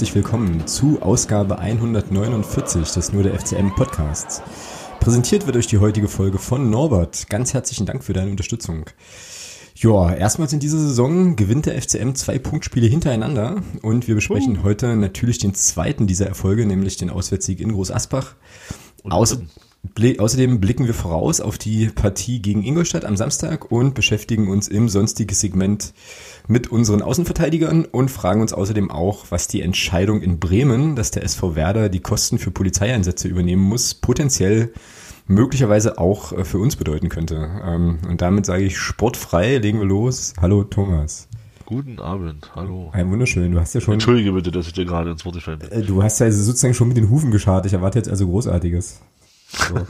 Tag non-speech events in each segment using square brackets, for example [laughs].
und herzlich willkommen zu Ausgabe 149 des Nur der FCM Podcasts. Präsentiert wird euch die heutige Folge von Norbert. Ganz herzlichen Dank für deine Unterstützung. Ja, erstmals in dieser Saison gewinnt der FCM zwei Punktspiele hintereinander und wir besprechen uh. heute natürlich den zweiten dieser Erfolge, nämlich den Auswärtssieg in Groß Asbach. Außer, Außerdem blicken wir voraus auf die Partie gegen Ingolstadt am Samstag und beschäftigen uns im sonstigen Segment mit unseren Außenverteidigern und fragen uns außerdem auch, was die Entscheidung in Bremen, dass der SV Werder die Kosten für Polizeieinsätze übernehmen muss, potenziell möglicherweise auch äh, für uns bedeuten könnte. Ähm, und damit sage ich sportfrei, legen wir los. Hallo Thomas. Guten Abend, hallo. Ein wunderschön. Du hast ja schon. Entschuldige bitte, dass ich dir gerade ins Wort gefallen bin. Äh, du hast ja sozusagen schon mit den Hufen geschart. Ich erwarte jetzt also Großartiges. So.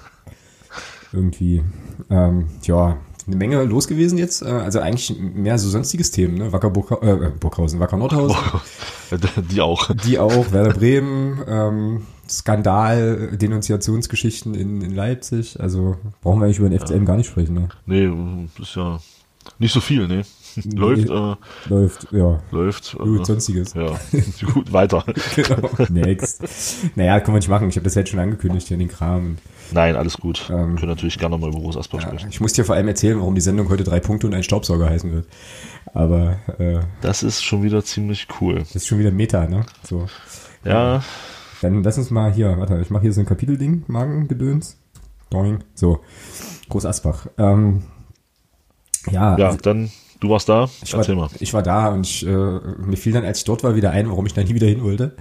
Irgendwie. Ähm, ja, eine Menge los gewesen jetzt. Äh, also eigentlich mehr so sonstiges Themen, ne? Wacker Burg, äh, Burghausen, Wacker Nordhausen. [laughs] Die auch. Die auch, Werder Bremen, ähm, Skandal, Denunziationsgeschichten in, in Leipzig. Also brauchen wir eigentlich über den FCM ja. gar nicht sprechen, ne? Nee, ist ja nicht so viel, ne? [laughs] läuft, äh, läuft, ja. Läuft. Gut, äh, sonstiges. Ja, [laughs] gut, weiter. genau. Next. Naja, kann man nicht machen. Ich habe das jetzt schon angekündigt hier in den Kram. Nein, alles gut. Ähm, Können natürlich gerne mal über Großasbach ja, sprechen. Ich muss dir vor allem erzählen, warum die Sendung heute drei Punkte und ein Staubsauger heißen wird. Aber äh, das ist schon wieder ziemlich cool. Das ist schon wieder Meta, ne? So. Ja. Dann lass uns mal hier, warte, ich mache hier so ein Kapitelding, Magengedöns. Doing. So. Groß Asbach. Ähm, ja. Ja, also, dann Du warst da? Ich Erzähl war, mal. Ich war da und ich, äh, mir fiel dann, als ich dort war, wieder ein, warum ich da nie wieder hin wollte.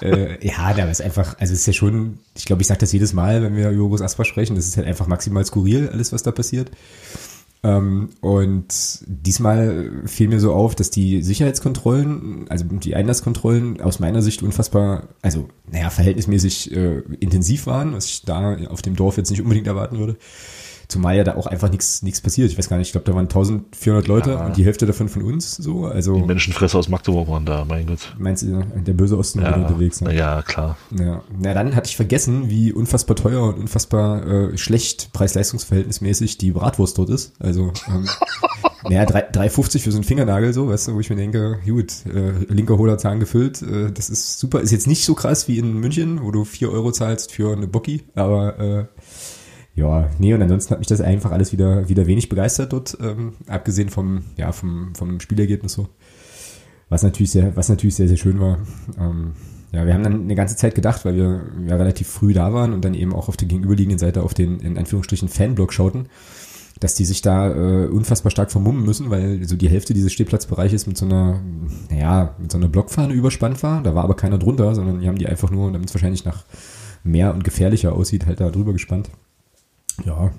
äh, [laughs] ja, da ist einfach, also es ist ja schon, ich glaube, ich sage das jedes Mal, wenn wir über Groß Asper sprechen, das ist halt einfach maximal skurril, alles, was da passiert. Ähm, und diesmal fiel mir so auf, dass die Sicherheitskontrollen, also die Einlasskontrollen aus meiner Sicht unfassbar, also naja, verhältnismäßig äh, intensiv waren, was ich da auf dem Dorf jetzt nicht unbedingt erwarten würde. Zumal ja da auch einfach nichts nichts passiert. Ich weiß gar nicht, ich glaube, da waren 1400 Leute ja. und die Hälfte davon von uns so. Also die Menschenfresser aus Magdeburg waren da, mein Gott. Meinst du, der böse Osten ja, unterwegs? Ne? Ja, klar. Ja. Na, dann hatte ich vergessen, wie unfassbar teuer und unfassbar äh, schlecht preis-leistungsverhältnismäßig die Bratwurst dort ist. Also ähm, [laughs] naja, 3,50 für so einen Fingernagel so, weißt du, wo ich mir denke, gut, äh, linker hohler Zahn gefüllt, äh, das ist super. Ist jetzt nicht so krass wie in München, wo du 4 Euro zahlst für eine Bocki, aber äh, ja, nee, und ansonsten hat mich das einfach alles wieder, wieder wenig begeistert dort, ähm, abgesehen vom, ja, vom, vom Spielergebnis so. Was natürlich sehr, was natürlich sehr, sehr schön war. Ähm, ja, wir haben dann eine ganze Zeit gedacht, weil wir ja relativ früh da waren und dann eben auch auf der gegenüberliegenden Seite auf den, in Anführungsstrichen, Fanblock schauten, dass die sich da äh, unfassbar stark vermummen müssen, weil so die Hälfte dieses Stehplatzbereiches mit so einer, naja, mit so einer Blockfahne überspannt war. Da war aber keiner drunter, sondern die haben die einfach nur, damit es wahrscheinlich nach mehr und gefährlicher aussieht, halt da drüber gespannt. Ja.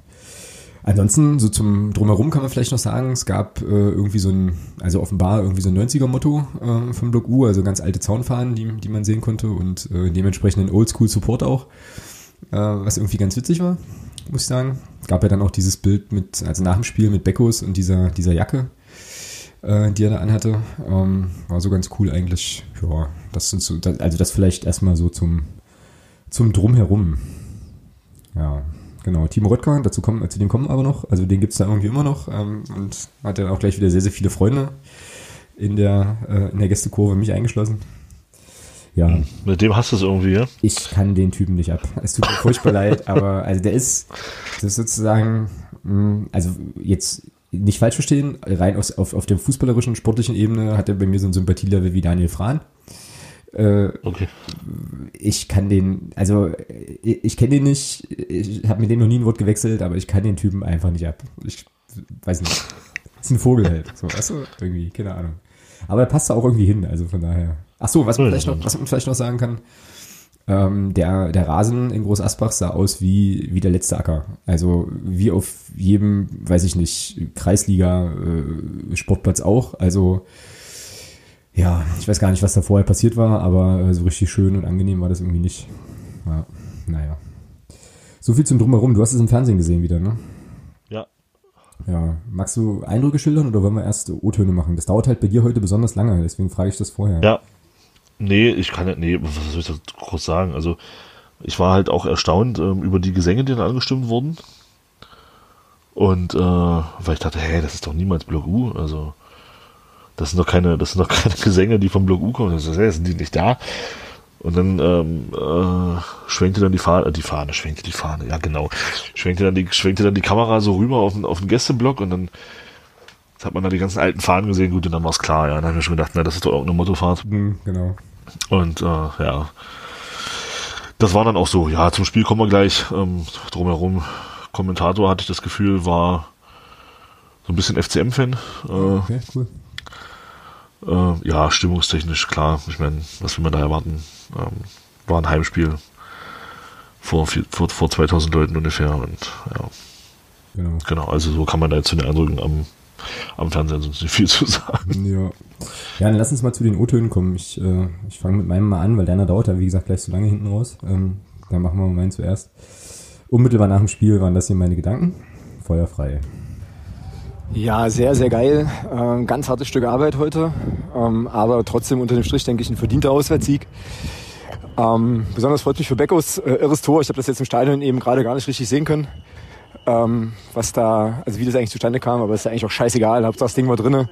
Ansonsten, so zum Drumherum kann man vielleicht noch sagen, es gab äh, irgendwie so ein, also offenbar irgendwie so ein 90er-Motto äh, vom Block U, also ganz alte Zaunfahnen, die, die man sehen konnte und äh, dementsprechend ein Oldschool-Support auch, äh, was irgendwie ganz witzig war, muss ich sagen. Es gab ja dann auch dieses Bild mit, also nach dem Spiel mit Beckos und dieser, dieser Jacke, äh, die er da anhatte. Ähm, war so ganz cool eigentlich. Ja, das sind so, also das vielleicht erstmal so zum, zum Drumherum. Ja. Genau, Timo Röttger, dazu kommen, zu dem kommen aber noch. Also den gibt es da irgendwie immer noch ähm, und hat dann auch gleich wieder sehr, sehr viele Freunde in der, äh, in der Gästekurve, mich eingeschlossen. Ja. Mit dem hast du es irgendwie, ja? Ich kann den Typen nicht ab. Es tut mir furchtbar leid, [laughs] aber also der ist, das ist sozusagen, mh, hm, also jetzt nicht falsch verstehen, rein aus, auf, auf der fußballerischen, sportlichen Ebene hat er bei mir so ein Sympathielevel wie Daniel Frahn. Äh, okay. Ich kann den, also ich, ich kenne den nicht, ich habe mit dem noch nie ein Wort gewechselt, aber ich kann den Typen einfach nicht ab. Ich weiß nicht. Ist ein Vogel halt. So, weißt du, irgendwie, keine Ahnung. Aber er passt da auch irgendwie hin, also von daher. Ach so, was man vielleicht noch, was man vielleicht noch sagen kann, ähm, der, der Rasen in Groß Asbach sah aus wie, wie der letzte Acker. Also wie auf jedem, weiß ich nicht, Kreisliga äh, Sportplatz auch. Also ja, ich weiß gar nicht, was da vorher passiert war, aber äh, so richtig schön und angenehm war das irgendwie nicht. Ja, naja. So viel zum Drumherum. Du hast es im Fernsehen gesehen wieder, ne? Ja. Ja. Magst du Eindrücke schildern oder wollen wir erst O-Töne machen? Das dauert halt bei dir heute besonders lange, deswegen frage ich das vorher. Ja. Nee, ich kann nicht, nee, was soll ich da groß sagen? Also, ich war halt auch erstaunt ähm, über die Gesänge, die dann angestimmt wurden. Und äh, weil ich dachte, hey, das ist doch niemals Block U. Also das sind doch keine, das sind doch keine [laughs] Gesänge, die vom Block U kommen. Das ist, sind die nicht da? Und dann ähm, äh, schwenkte dann die Fahne, äh, die Fahne, schwenkte die Fahne, ja genau, schwenkte dann die, schwenkte dann die Kamera so rüber auf den, auf den Gästeblock und dann hat man da die ganzen alten Fahnen gesehen, gut, und dann war es klar, ja. Dann habe ich mir schon gedacht, na, das ist doch irgendeine Mottofahrt. Mhm, genau. Und äh, ja, das war dann auch so. Ja, zum Spiel kommen wir gleich. Ähm, drumherum, Kommentator hatte ich das Gefühl, war so ein bisschen FCM-Fan. Äh, okay, cool. Äh, ja, stimmungstechnisch, klar. Ich meine, was will man da erwarten? Ähm, war ein Heimspiel vor, vor, vor 2000 Leuten ungefähr. Und ja, genau. genau, also so kann man da jetzt zu den Eindrücken am am Fernsehen sonst nicht viel zu sagen. [laughs] Ja. Ja, dann lass uns mal zu den O-Tönen kommen. Ich, äh, ich fange mit meinem mal an, weil deiner dauert ja, wie gesagt, gleich so lange hinten raus. Ähm, dann machen wir mal meinen zuerst. Unmittelbar nach dem Spiel waren das hier meine Gedanken. Feuerfrei. Ja, sehr, sehr geil. Ähm, ganz hartes Stück Arbeit heute. Ähm, aber trotzdem unter dem Strich, denke ich, ein verdienter Auswärtssieg. Ähm, besonders freut mich für Beckos äh, irres Tor. Ich habe das jetzt im Stadion eben gerade gar nicht richtig sehen können ähm, was da, also wie das eigentlich zustande kam, aber ist ja eigentlich auch scheißegal, Hauptsache das Ding war drinne.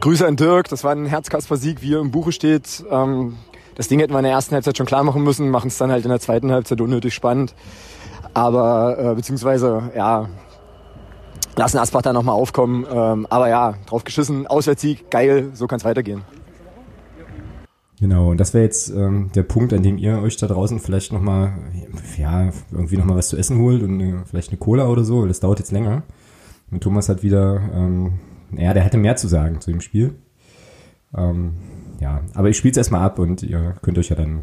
Grüße an Dirk, das war ein Herzkasper-Sieg, wie er im Buche steht. Ähm, das Ding hätten wir in der ersten Halbzeit schon klar machen müssen, machen es dann halt in der zweiten Halbzeit unnötig spannend. Aber, äh, beziehungsweise, ja, lassen Asbach da nochmal aufkommen. Ähm, aber ja, drauf geschissen, Auswärtssieg, geil, so kann es weitergehen. Genau, und das wäre jetzt ähm, der Punkt, an dem ihr euch da draußen vielleicht nochmal, ja, irgendwie nochmal was zu essen holt und eine, vielleicht eine Cola oder so, weil das dauert jetzt länger. Und Thomas hat wieder, ähm, ja, der hatte mehr zu sagen zu dem Spiel. Ähm, ja, aber ich spiele es erstmal ab und ihr könnt euch ja dann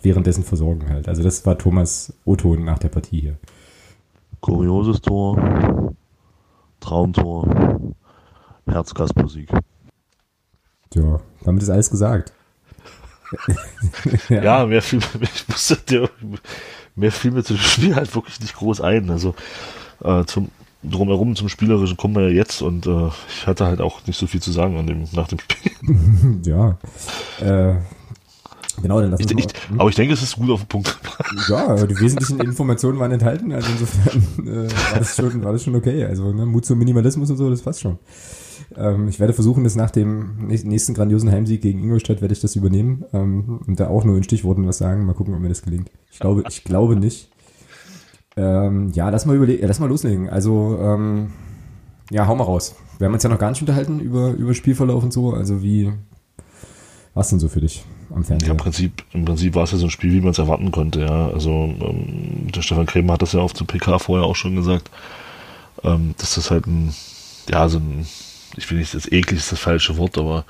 währenddessen versorgen halt. Also das war Thomas O-Ton nach der Partie hier. Kurioses Tor, Traumtor, Herzkasper-Sieg. Ja, damit ist alles gesagt. ja. [laughs] ja, mehr fiel, ich musste, mehr fiel mir zu dem Spiel halt wirklich nicht groß ein. Also äh, zum drumherum zum Spielerischen kommen wir ja jetzt und äh, ich hatte halt auch nicht so viel zu sagen an dem, nach dem Spiel. [laughs] ja. Äh, genau, dann lass ich, ich, Aber ich denke, es ist gut auf den Punkt. ja, die [laughs] wesentlichen Informationen waren enthalten, also insofern äh, war, das schon, war das schon okay. Also ne, Mut zum Minimalismus und so, das passt schon. Ähm, ich werde versuchen, das nach dem nächsten grandiosen Heimsieg gegen Ingolstadt werde ich das übernehmen ähm, und da auch nur in Stichworten was sagen. Mal gucken, ob mir das gelingt. Ich glaube, ich glaube nicht. Ähm, ja, lass mal überlegen, lass mal loslegen. Also, ähm, ja, hau mal raus. Wir haben uns ja noch gar nicht unterhalten über, über Spielverlauf und so. Also wie, was denn so für dich am Fernsehen? Ja, im Prinzip, im Prinzip war es ja so ein Spiel, wie man es erwarten konnte, ja. Also ähm, der Stefan Krämer hat das ja auf dem PK vorher auch schon gesagt, ähm, dass das halt ein, ja, so ein ich will nicht, das eklig ist das falsche Wort, aber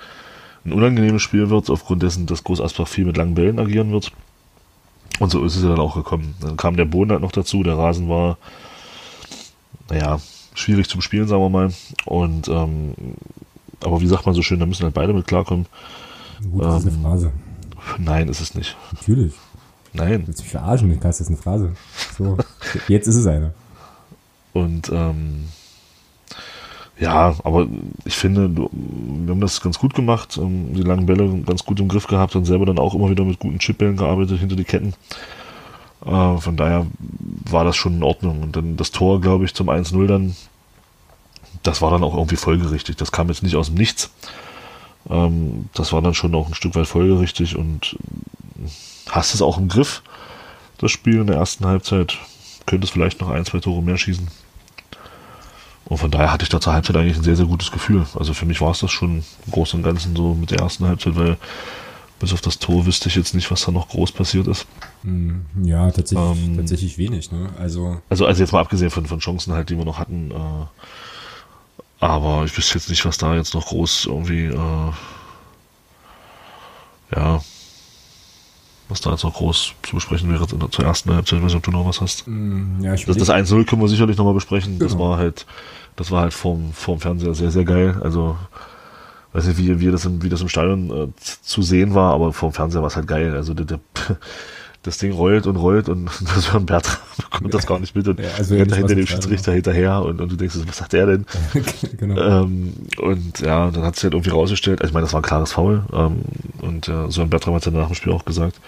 ein unangenehmes Spiel wird, aufgrund dessen, dass Groß Asbach viel mit langen Bällen agieren wird. Und so ist es ja dann auch gekommen. Dann kam der Boden halt noch dazu, der Rasen war, naja, schwierig zum Spielen, sagen wir mal. Und, ähm, aber wie sagt man so schön, da müssen halt beide mit klarkommen. Gut, das ähm, ist eine ähm, Phrase. Nein, ist es nicht. Natürlich. Nein. Du willst mich verarschen, das ist eine Phrase. So, [laughs] jetzt ist es eine. Und, ähm, ja, aber ich finde, wir haben das ganz gut gemacht, ähm, die langen Bälle ganz gut im Griff gehabt und selber dann auch immer wieder mit guten Chipbällen gearbeitet hinter die Ketten. Äh, von daher war das schon in Ordnung. Und dann das Tor, glaube ich, zum 1-0 dann, das war dann auch irgendwie folgerichtig. Das kam jetzt nicht aus dem Nichts. Ähm, das war dann schon auch ein Stück weit folgerichtig und hast es auch im Griff, das Spiel in der ersten Halbzeit. Könntest vielleicht noch ein, zwei Tore mehr schießen. Und von daher hatte ich da zur Halbzeit eigentlich ein sehr, sehr gutes Gefühl. Also für mich war es das schon im Großen und Ganzen so mit der ersten Halbzeit, weil bis auf das Tor wüsste ich jetzt nicht, was da noch groß passiert ist. Hm, ja, tatsächlich, ähm, tatsächlich wenig. Ne? Also, also, also jetzt mal abgesehen von, von Chancen halt, die wir noch hatten. Äh, aber ich wüsste jetzt nicht, was da jetzt noch groß irgendwie, äh, ja, was da jetzt noch groß zu besprechen wäre zur ersten Halbzeit. Ich weiß nicht, ob du noch was hast. Mm, ja, ich das, das 1-0 können wir sicherlich nochmal besprechen. Genau. Das war halt, das war halt vorm, vorm Fernseher sehr, sehr geil. Also, weiß nicht, wie, wie, das, im, wie das im Stadion äh, zu sehen war, aber vorm Fernseher war es halt geil. Also, der, der, das Ding rollt und rollt und [laughs] das Jörn Bertram [laughs] bekommt das gar nicht mit und ja, also rennt hinter dem Schiedsrichter hinterher und, und du denkst, was sagt der denn? [laughs] genau. ähm, und ja, dann hat es halt irgendwie rausgestellt, also ich meine, das war ein klares Foul ähm, und ja, Sören Bertram hat ja nach dem Spiel auch gesagt,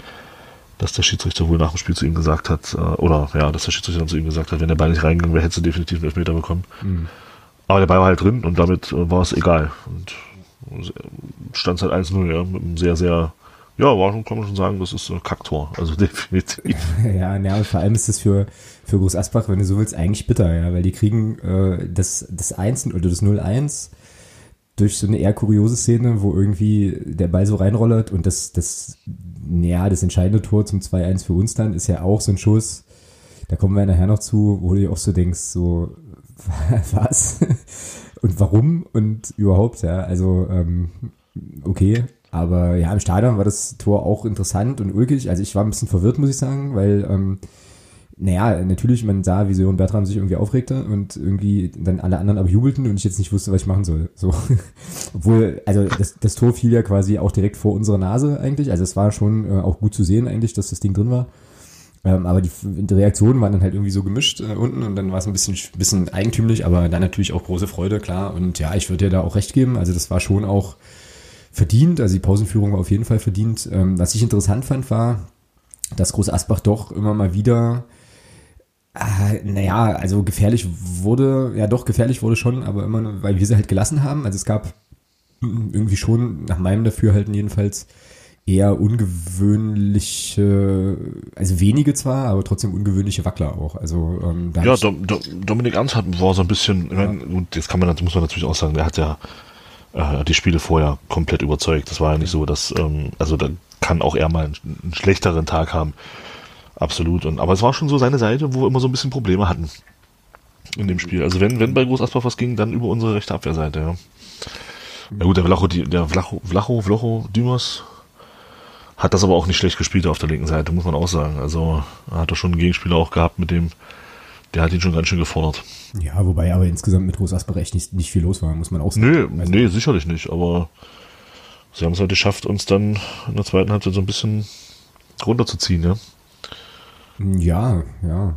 dass der Schiedsrichter wohl nach dem Spiel zu ihm gesagt hat, äh, oder ja, dass der Schiedsrichter dann zu ihm gesagt hat, wenn der Ball nicht reingegangen wäre, hätte du definitiv einen Elfmeter bekommen. Mhm. Aber der Ball war halt drin und damit äh, war es egal. Und stand es halt 1-0, ja, mit einem sehr, sehr, ja, war schon, kann man schon sagen, das ist ein Kacktor, also [laughs] definitiv. [laughs] ja, ja, vor allem ist das für, für Groß Asbach, wenn du so willst, eigentlich bitter, ja, weil die kriegen äh, das, das 1 oder das 0-1 durch so eine eher kuriose Szene, wo irgendwie der Ball so reinrollert und das, das, ja, das entscheidende Tor zum 2-1 für uns dann ist ja auch so ein Schuss, da kommen wir nachher noch zu, wo du dir auch so denkst, so, [laughs] was? und warum und überhaupt, ja, also, ähm, okay, aber ja, im Stadion war das Tor auch interessant und ulkig, also ich war ein bisschen verwirrt, muss ich sagen, weil, ähm, naja, natürlich, man sah, wie Sören Bertram sich irgendwie aufregte und irgendwie dann alle anderen aber jubelten und ich jetzt nicht wusste, was ich machen soll. So. [laughs] Obwohl, also das, das Tor fiel ja quasi auch direkt vor unserer Nase eigentlich. Also es war schon äh, auch gut zu sehen eigentlich, dass das Ding drin war. Ähm, aber die, die Reaktionen waren dann halt irgendwie so gemischt äh, unten und dann war es ein bisschen, bisschen eigentümlich, aber dann natürlich auch große Freude, klar. Und ja, ich würde dir da auch recht geben. Also das war schon auch verdient. Also die Pausenführung war auf jeden Fall verdient. Ähm, was ich interessant fand, war, dass Groß Asbach doch immer mal wieder äh, naja, also gefährlich wurde, ja doch, gefährlich wurde schon, aber immer, weil wir sie halt gelassen haben. Also es gab irgendwie schon, nach meinem Dafürhalten jedenfalls, eher ungewöhnliche, also wenige zwar, aber trotzdem ungewöhnliche Wackler auch. Also ähm, da ja, Dom, Dom, Dominik Ernst hat war so ein bisschen, ja. ich meine, jetzt kann man, muss man natürlich auch sagen, der hat ja äh, die Spiele vorher komplett überzeugt. Das war ja nicht so, dass, ähm, also da kann auch er mal einen, einen schlechteren Tag haben. Absolut. Und, aber es war schon so seine Seite, wo wir immer so ein bisschen Probleme hatten in dem Spiel. Also wenn, wenn bei Groß Asbach was ging, dann über unsere rechte Abwehrseite, ja. Na gut, der Vlacho, der Vlacho, Vlacho, Vlacho Dümers hat das aber auch nicht schlecht gespielt auf der linken Seite, muss man auch sagen. Also hat er schon einen Gegenspieler auch gehabt, mit dem, der hat ihn schon ganz schön gefordert. Ja, wobei aber insgesamt mit Groß Asbach echt nicht, nicht viel los war, muss man auch sagen. Nö, also, nee, sicherlich nicht, aber sie haben es halt geschafft, uns dann in der zweiten Halbzeit so ein bisschen runterzuziehen, ja. Ja, ja.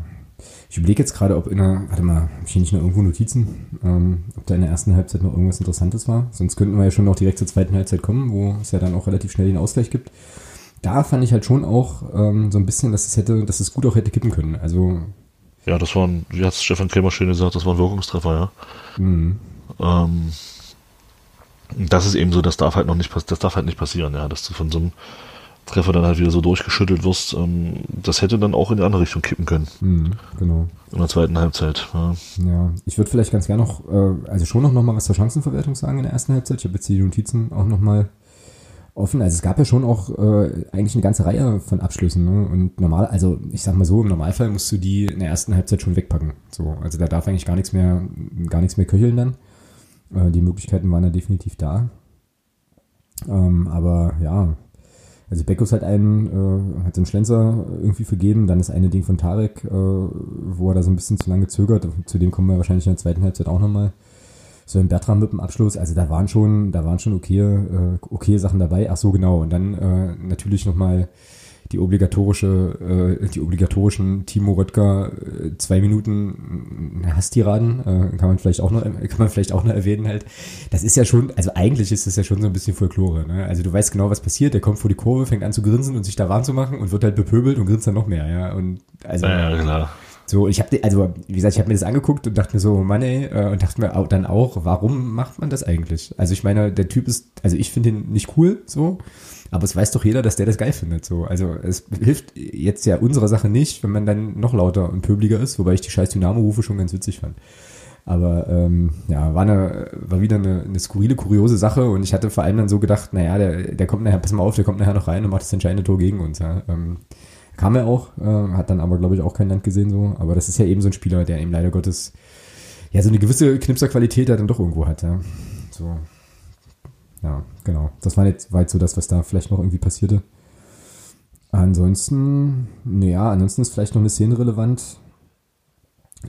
Ich überlege jetzt gerade, ob in der, warte mal, habe ich hier nicht noch irgendwo Notizen, ähm, ob da in der ersten Halbzeit noch irgendwas Interessantes war. Sonst könnten wir ja schon noch direkt zur zweiten Halbzeit kommen, wo es ja dann auch relativ schnell den Ausgleich gibt. Da fand ich halt schon auch ähm, so ein bisschen, dass es hätte, dass es gut auch hätte kippen können. Also ja, das war ein, wie hat Stefan Krämer schön gesagt, das war ein Wirkungstreffer, ja. Mhm. Ähm, das ist eben so, das darf halt noch nicht, das darf halt nicht passieren, ja, dass du von so einem Treffer dann halt wieder so durchgeschüttelt wirst, ähm, das hätte dann auch in die andere Richtung kippen können. Mhm, genau. In der zweiten Halbzeit. Ja, ja ich würde vielleicht ganz gerne noch, äh, also schon noch, noch mal was zur Chancenverwertung sagen in der ersten Halbzeit. Ich habe jetzt die Notizen auch noch mal offen. Also es gab ja schon auch äh, eigentlich eine ganze Reihe von Abschlüssen. Ne? Und normal, also ich sag mal so, im Normalfall musst du die in der ersten Halbzeit schon wegpacken. So, also da darf eigentlich gar nichts mehr, gar nichts mehr köcheln dann. Äh, die Möglichkeiten waren da definitiv da. Ähm, aber ja, also Beckus hat einen, äh, hat den Schlenzer irgendwie vergeben, dann das eine Ding von Tarek, äh, wo er da so ein bisschen zu lange zögert. Zu dem kommen wir wahrscheinlich in der zweiten Halbzeit auch nochmal. So ein Bertram mit dem Abschluss, also da waren schon, da waren schon okay, äh, okay Sachen dabei. Ach so, genau. Und dann äh, natürlich nochmal die obligatorische, äh, die obligatorischen Timo Röttger äh, zwei Minuten äh, Hasstiraden, äh, kann man vielleicht auch noch, kann man vielleicht auch noch erwähnen halt. Das ist ja schon, also eigentlich ist das ja schon so ein bisschen Folklore, ne? Also du weißt genau, was passiert, der kommt vor die Kurve, fängt an zu grinsen und sich da warm zu machen und wird halt bepöbelt und grinst dann noch mehr, ja. Und also. Ja, ja klar. So, ich habe, also wie gesagt, ich habe mir das angeguckt und dachte mir so, Mann ey, äh, und dachte mir dann auch, warum macht man das eigentlich? Also ich meine, der Typ ist, also ich finde ihn nicht cool, so, aber es weiß doch jeder, dass der das geil findet. So. Also es hilft jetzt ja unserer Sache nicht, wenn man dann noch lauter und pöbliger ist, wobei ich die scheiß Dynamo-Rufe schon ganz witzig fand. Aber ähm, ja, war, eine, war wieder eine, eine skurrile, kuriose Sache und ich hatte vor allem dann so gedacht, naja, der, der kommt nachher, pass mal auf, der kommt nachher noch rein und macht das entscheidende Tor gegen uns. Ja. Ähm, kam er auch, äh, hat dann aber, glaube ich, auch kein Land gesehen so. Aber das ist ja eben so ein Spieler, der eben leider Gottes ja so eine gewisse Knipserqualität dann doch irgendwo hat. Ja. So, ja, genau. Das war jetzt weit so das, was da vielleicht noch irgendwie passierte. Ansonsten, naja, ansonsten ist vielleicht noch eine Szene relevant,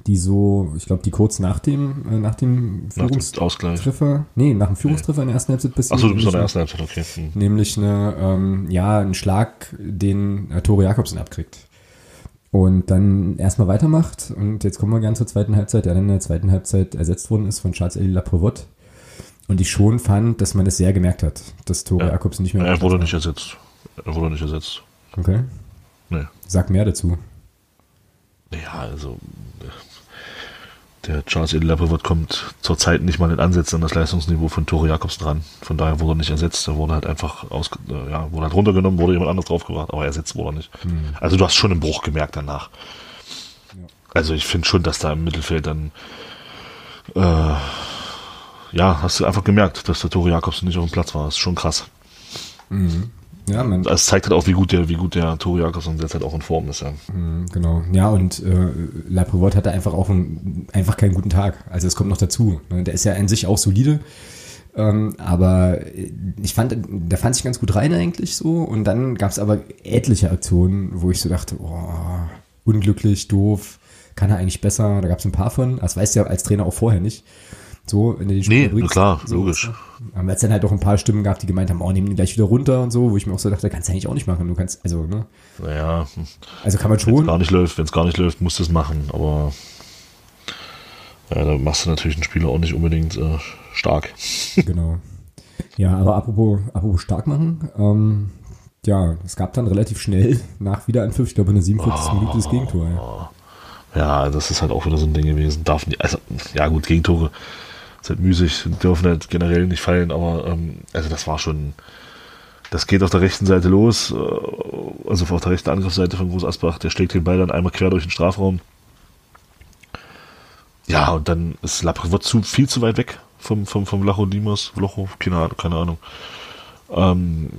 die so, ich glaube, die kurz nach dem, äh, nach dem Führungstreffer, nee, nach dem Führungstreffer in der ersten Halbzeit passiert. Achso, du bist in der ersten Halbzeit, okay. Hm. Nämlich eine, ähm, ja, ein Schlag, den äh, Tore Jakobsen abkriegt. Und dann erstmal weitermacht und jetzt kommen wir gern zur zweiten Halbzeit, der dann in der zweiten Halbzeit ersetzt worden ist von Charles-Elie Laprevotte und ich schon fand, dass man das sehr gemerkt hat, dass Tore ja. Jakobsen nicht mehr. Er wurde nicht ersetzt. Er wurde nicht ersetzt. Okay. Nee. Sag mehr dazu. Ja, also der Charles Edelapperwood kommt zurzeit nicht mal in Ansätze an das Leistungsniveau von Tore Jakobs dran. Von daher wurde er nicht ersetzt. Er wurde halt einfach aus, äh, ja, wurde halt runtergenommen, wurde jemand anderes draufgebracht, aber ersetzt wurde er nicht. Mhm. Also du hast schon einen Bruch gemerkt danach. Ja. Also ich finde schon, dass da im Mittelfeld dann äh, ja, hast du einfach gemerkt, dass der Tore Jakobs nicht auf dem Platz war. Das ist schon krass. Mhm. Ja, man. Das zeigt halt auch, wie gut der, wie gut der Tore Jakobsen derzeit auch in Form ist, ja. Mhm, genau. Ja, und äh, La hatte einfach auch einen, einfach keinen guten Tag. Also es kommt noch dazu. Ne? Der ist ja an sich auch solide. Ähm, aber ich fand, der fand sich ganz gut rein eigentlich so. Und dann gab es aber etliche Aktionen, wo ich so dachte, oh, unglücklich, doof, kann er eigentlich besser. Da gab es ein paar von. Das weißt du ja als Trainer auch vorher nicht. So, wenn du die Spiele nee, bringst. klar, so, logisch. Haben wir jetzt dann halt auch ein paar Stimmen gehabt, die gemeint haben, oh, nehmen die gleich wieder runter und so, wo ich mir auch so dachte, kannst du eigentlich auch nicht machen. Du kannst, also, ne? Naja. Also kann man schon. Wenn es gar nicht läuft, wenn es gar nicht läuft, musst du es machen, aber ja, da machst du natürlich einen Spieler auch nicht unbedingt äh, stark. [laughs] Genau. Ja, aber apropos, apropos stark machen, ähm, ja, es gab dann relativ schnell nach Wiederanpfiff, ich glaube in der 47. Oh, Minute das Gegentor. Ja. ja, das ist halt auch wieder so ein Ding gewesen. Darf nicht, also, ja gut, Gegentore ist halt müßig, dürfen halt generell nicht fallen, aber ähm, also das war schon, das geht auf der rechten Seite los, äh, also auf der rechten Angriffsseite von Groß Asbach, der schlägt den Ball dann einmal quer durch den Strafraum. Ja, und dann ist Laprevot zu, viel zu weit weg vom, vom, vom Lacho Dimas, Locho, keine keine Ahnung. Ähm,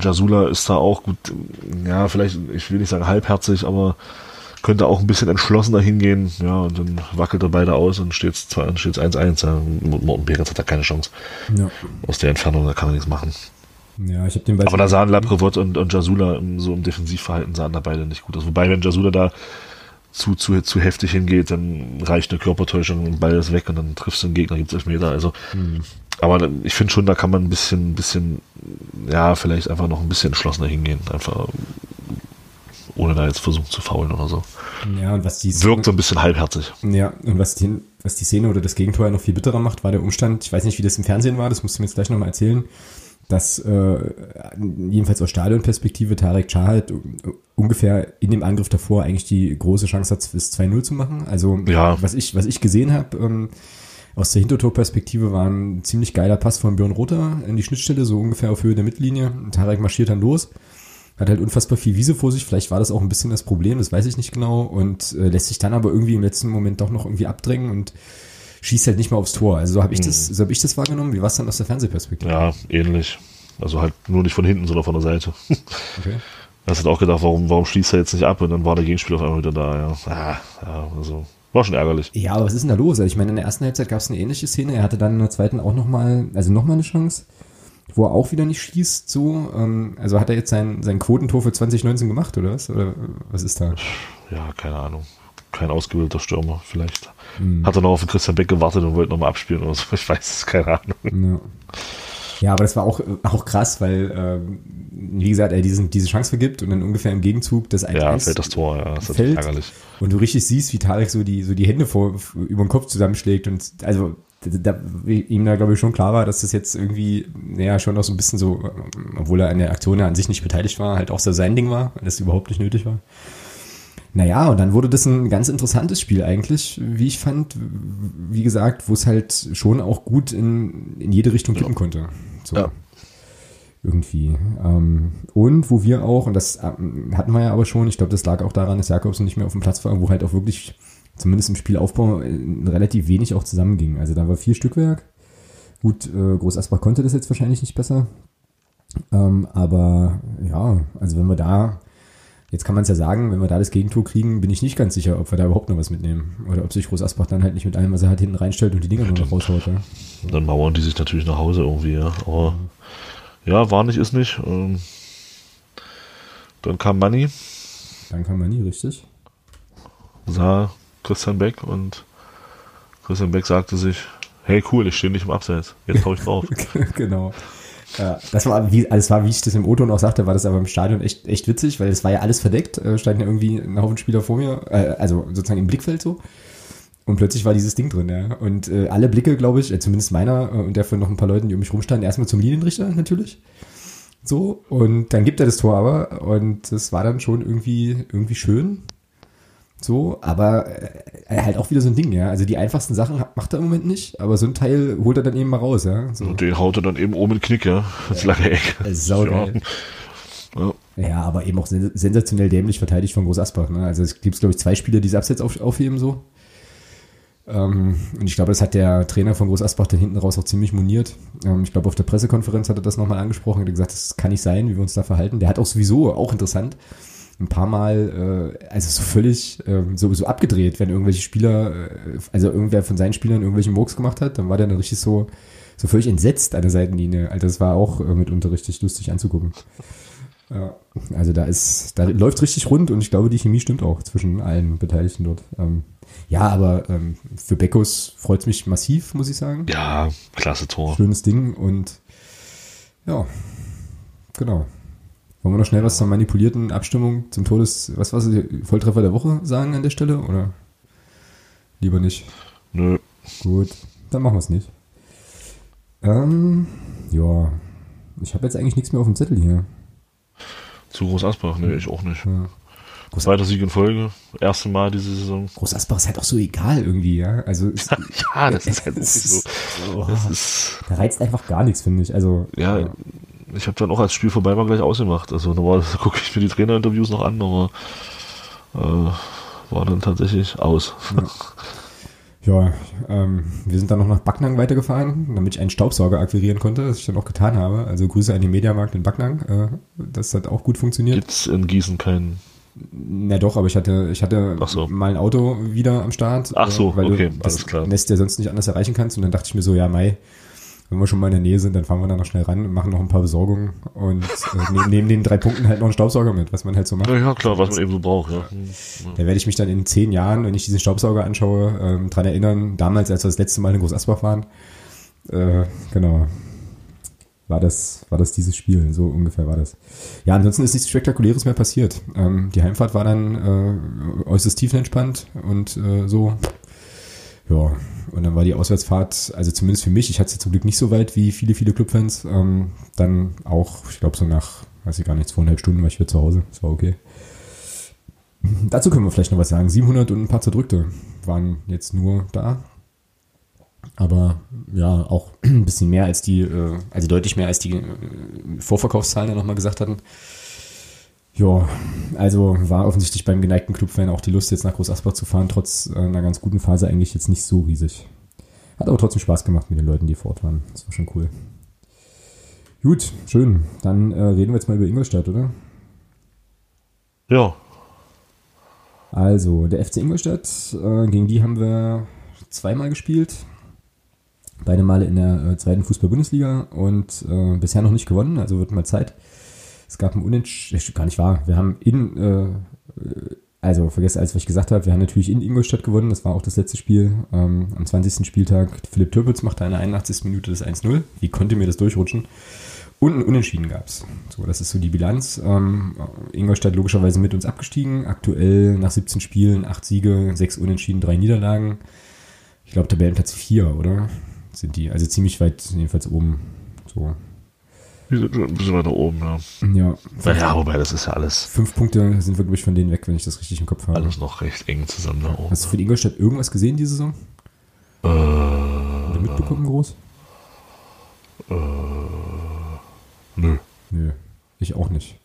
Jasula ist da auch gut, ja, vielleicht, ich will nicht sagen halbherzig, aber könnte auch ein bisschen entschlossener hingehen, ja, und dann wackelt er beide aus und steht es 1-1. Ja. Morten Behrens hat da keine Chance. Ja. Aus der Entfernung, da kann er nichts machen. Ja, ich habe den Aber da sahen Laprevot und, und Jasula so im Defensivverhalten sahen da beide nicht gut aus. Wobei, wenn Jasula da zu, zu, zu heftig hingeht, dann reicht eine Körpertäuschung und Ball ist weg und dann triffst du den Gegner, gibt es Elfmeter. Also, mhm. aber ich finde schon, da kann man ein bisschen, bisschen, ja, vielleicht einfach noch ein bisschen entschlossener hingehen. Einfach ohne da jetzt versuchen zu faulen oder so. Ja, und was die wirkt so ein bisschen halbherzig. Ja, und was die, was die Szene oder das Gegentor noch viel bitterer macht, war der Umstand, ich weiß nicht, wie das im Fernsehen war, das musst du mir jetzt gleich nochmal erzählen, dass äh, jedenfalls aus Stadionperspektive Tarek Chah halt ungefähr in dem Angriff davor eigentlich die große Chance hat, das 2-0 zu machen. Also ja. was ich, was ich gesehen habe, ähm, aus der Hintertorperspektive war ein ziemlich geiler Pass von Björn Rother in die Schnittstelle, so ungefähr auf Höhe der Mittellinie. Tarek marschiert dann los hat halt unfassbar viel Wiese vor sich. Vielleicht war das auch ein bisschen das Problem, das weiß ich nicht genau. Und äh, lässt sich dann aber irgendwie im letzten Moment doch noch irgendwie abdrängen und schießt halt nicht mal aufs Tor. Also so habe ich hm. das, so habe ich das wahrgenommen. Wie war es dann aus der Fernsehperspektive? Ja, ähnlich. Also halt nur nicht von hinten, sondern von der Seite. [laughs] Okay. Hast halt auch gedacht, warum, warum schließt er jetzt nicht ab? Und dann war der Gegenspieler auf einmal wieder da, ja. Ah, ja, also war schon ärgerlich. Ja, aber was ist denn da los? Also ich meine, in der ersten Halbzeit gab es eine ähnliche Szene. Er hatte dann in der zweiten auch nochmal, also nochmal eine Chance wo er auch wieder nicht schießt, so. Ähm, also hat er jetzt sein, sein Quotentor für 2019 gemacht, oder was? Oder was ist da? Ja, keine Ahnung. Kein ausgebildeter Stürmer, vielleicht. Hm. Hat er noch auf den Christian Beck gewartet und wollte nochmal abspielen oder so. [laughs] Ich weiß es, keine Ahnung. Ja. Ja, aber das war auch, auch krass, weil, ähm, wie gesagt, er diesen, diese Chance vergibt und dann ungefähr im Gegenzug das 1 Ja, fällt das Tor, ja, das fällt, ärgerlich. Und du richtig siehst, wie Tarek so die, so die Hände vor, über den Kopf zusammenschlägt und, also, da, ihm da, glaube ich, schon klar war, dass das jetzt irgendwie, naja, schon auch so ein bisschen so, obwohl er an der Aktion ja an sich nicht beteiligt war, halt auch so sein Ding war, weil das überhaupt nicht nötig war. Naja, und dann wurde das ein ganz interessantes Spiel eigentlich, wie ich fand, wie gesagt, wo es halt schon auch gut in, in jede Richtung kippen konnte. So. Ja. Irgendwie. Ähm, und wo wir auch, und das ähm, hatten wir ja aber schon, ich glaube, das lag auch daran, dass Jakobsen nicht mehr auf dem Platz war, wo halt auch wirklich zumindest im Spielaufbau äh, relativ wenig auch zusammenging. Also da war viel Stückwerk. Gut, äh, Groß Asbach konnte das jetzt wahrscheinlich nicht besser. Ähm, aber ja, also wenn wir da, jetzt kann man es ja sagen, wenn wir da das Gegentor kriegen, bin ich nicht ganz sicher, ob wir da überhaupt noch was mitnehmen. Oder ob sich Groß Asbach dann halt nicht mit allem, was er hat, hinten reinstellt und die Dinger nur noch raushaut. Ja. Dann mauern die sich natürlich nach Hause irgendwie, ja. Aber ja, war nicht, ist nicht. Ähm, dann kam Money. Dann kam Money, richtig. Sah Christian Beck und Christian Beck sagte sich, hey cool, ich stehe nicht im Abseits, jetzt hau ich drauf. [laughs] genau. Ja, das war, wie, also war, wie ich das im O-Ton auch sagte, war das aber im Stadion echt, echt witzig, weil es war ja alles verdeckt, äh, standen ja irgendwie ein Haufen Spieler vor mir, äh, also sozusagen im Blickfeld so. Und plötzlich war dieses Ding drin, ja. Und äh, alle Blicke, glaube ich, äh, zumindest meiner äh, und der von noch ein paar Leuten, die um mich rumstanden, erstmal zum Linienrichter natürlich. So, und dann gibt er das Tor aber und das war dann schon irgendwie, irgendwie schön So, aber äh, halt auch wieder so ein Ding, ja. Also die einfachsten Sachen macht er im Moment nicht, aber so ein Teil holt er dann eben mal raus, ja. So. Und den haut er dann eben oben in den Knick, ja. Das lange Eck. Saugeil. Ja. ja, aber eben auch sensationell dämlich verteidigt von Groß Asbach. Ne? Also es gibt, glaube ich, zwei Spieler, die es abseits auf, aufheben so. Ähm, und ich glaube, das hat der Trainer von Groß Asbach dann hinten raus auch ziemlich moniert. Ähm, ich glaube, auf der Pressekonferenz hat er das nochmal angesprochen und gesagt, das kann nicht sein, wie wir uns da verhalten. Der hat auch sowieso, auch interessant, ein paar Mal, äh, also so völlig ähm, so, so abgedreht, wenn irgendwelche Spieler, äh, also irgendwer von seinen Spielern irgendwelchen Murks gemacht hat, dann war der dann richtig so, so völlig entsetzt an der Seitenlinie. Also das war auch äh, mitunter richtig lustig anzugucken. Ja, also da ist, da läuft richtig rund und ich glaube, die Chemie stimmt auch zwischen allen Beteiligten dort. Ähm, ja, aber ähm, für Beckos freut es mich massiv, muss ich sagen. Ja, klasse Tor. Schönes Ding und ja, genau. Wollen wir noch schnell was zur manipulierten Abstimmung zum Todes, was war es, Volltreffer der Woche sagen an der Stelle oder lieber nicht? Nö. Gut, dann machen wir es nicht. Ähm, ja, ich habe jetzt eigentlich nichts mehr auf dem Zettel hier. Zu Groß Asbach, nee, ich auch nicht. Ja. Zweiter Sieg in Folge, erste Mal diese Saison. Groß Asbach ist halt auch so egal irgendwie, ja. Also ist, [laughs] ja, das ist halt [laughs] wirklich so. Oh, das ist, da reizt einfach gar nichts, finde ich. Also ja, ja ich habe dann auch als Spiel vorbei war gleich ausgemacht. Also normalerweise [laughs] gucke ich mir die Trainerinterviews noch an, aber äh, war dann tatsächlich aus. [laughs] Ja, ähm, wir sind dann noch nach Backnang weitergefahren, damit ich einen Staubsauger akquirieren konnte, was ich dann auch getan habe. Also Grüße an den Mediamarkt in Backnang. Äh, das hat auch gut funktioniert. Gibt's in Gießen keinen na doch, aber ich hatte, ich hatte so. mal ein Auto wieder am Start. Ach so, weil okay, du das Nest ja sonst nicht anders erreichen kannst. Und dann dachte ich mir so, ja, Mai, wenn wir schon mal in der Nähe sind, dann fahren wir da noch schnell ran und machen noch ein paar Besorgungen und äh, [laughs] neben, neben den drei Punkten halt noch einen Staubsauger mit, was man halt so macht. Ja, ja klar, was man eben so braucht. Ja. Da werde ich mich dann in zehn Jahren, wenn ich diesen Staubsauger anschaue, ähm, dran erinnern, damals, als wir das letzte Mal in Groß Asbach waren, äh, genau, war das, war das dieses Spiel, so ungefähr war das. Ja, ansonsten ist nichts Spektakuläres mehr passiert. Ähm, die Heimfahrt war dann äh, äußerst tiefenentspannt und äh, so, ja, und dann war die Auswärtsfahrt, also zumindest für mich, ich hatte es ja zum Glück nicht so weit wie viele, viele Clubfans, ähm, dann auch, ich glaube so nach, weiß ich gar nicht, zweieinhalb Stunden war ich wieder zu Hause, das war okay. Dazu können wir vielleicht noch was sagen. 700 und ein paar Zerdrückte waren jetzt nur da. Aber ja, auch ein bisschen mehr als die, äh, also deutlich mehr als die äh, Vorverkaufszahlen ja nochmal gesagt hatten. Ja, also war offensichtlich beim geneigten Clubfan auch die Lust, jetzt nach Groß Asbach zu fahren, trotz äh, einer ganz guten Phase eigentlich jetzt nicht so riesig. Hat aber trotzdem Spaß gemacht mit den Leuten, die vor Ort waren. Das war schon cool. Gut, schön. Dann äh, reden wir jetzt mal über Ingolstadt, oder? Ja. Also, der FC Ingolstadt, äh, gegen die haben wir zweimal gespielt. Beide Male in der äh, zweiten Fußball-Bundesliga und äh, bisher noch nicht gewonnen, also wird mal Zeit. Es gab ein Unentschieden, gar nicht wahr. Wir haben in, äh, also vergesst alles, was ich gesagt habe, wir haben natürlich in Ingolstadt gewonnen, das war auch das letzte Spiel. Ähm, am 20. Spieltag, Philipp Türpitz machte in der 81. Minute das 1-0. Wie konnte mir das durchrutschen? Und ein Unentschieden gab es. So, das ist so die Bilanz. Ähm, Ingolstadt logischerweise mit uns abgestiegen. Aktuell nach 17 Spielen, 8 Siege, 6 Unentschieden, 3 Niederlagen. Ich glaube, Tabellenplatz 4, oder? Sind die. Also ziemlich weit, jedenfalls oben. So. Die sind schon ein bisschen weiter oben, ja. Ja. Ja, wobei, das ist ja alles. Fünf Punkte sind wir, glaube ich, von denen weg, wenn ich das richtig im Kopf habe. Alles noch recht eng zusammen da oben. Hast du für Ingolstadt irgendwas gesehen diese Saison? Äh, Oder mitbekommen groß? Äh, nö. Nö, ich auch nicht.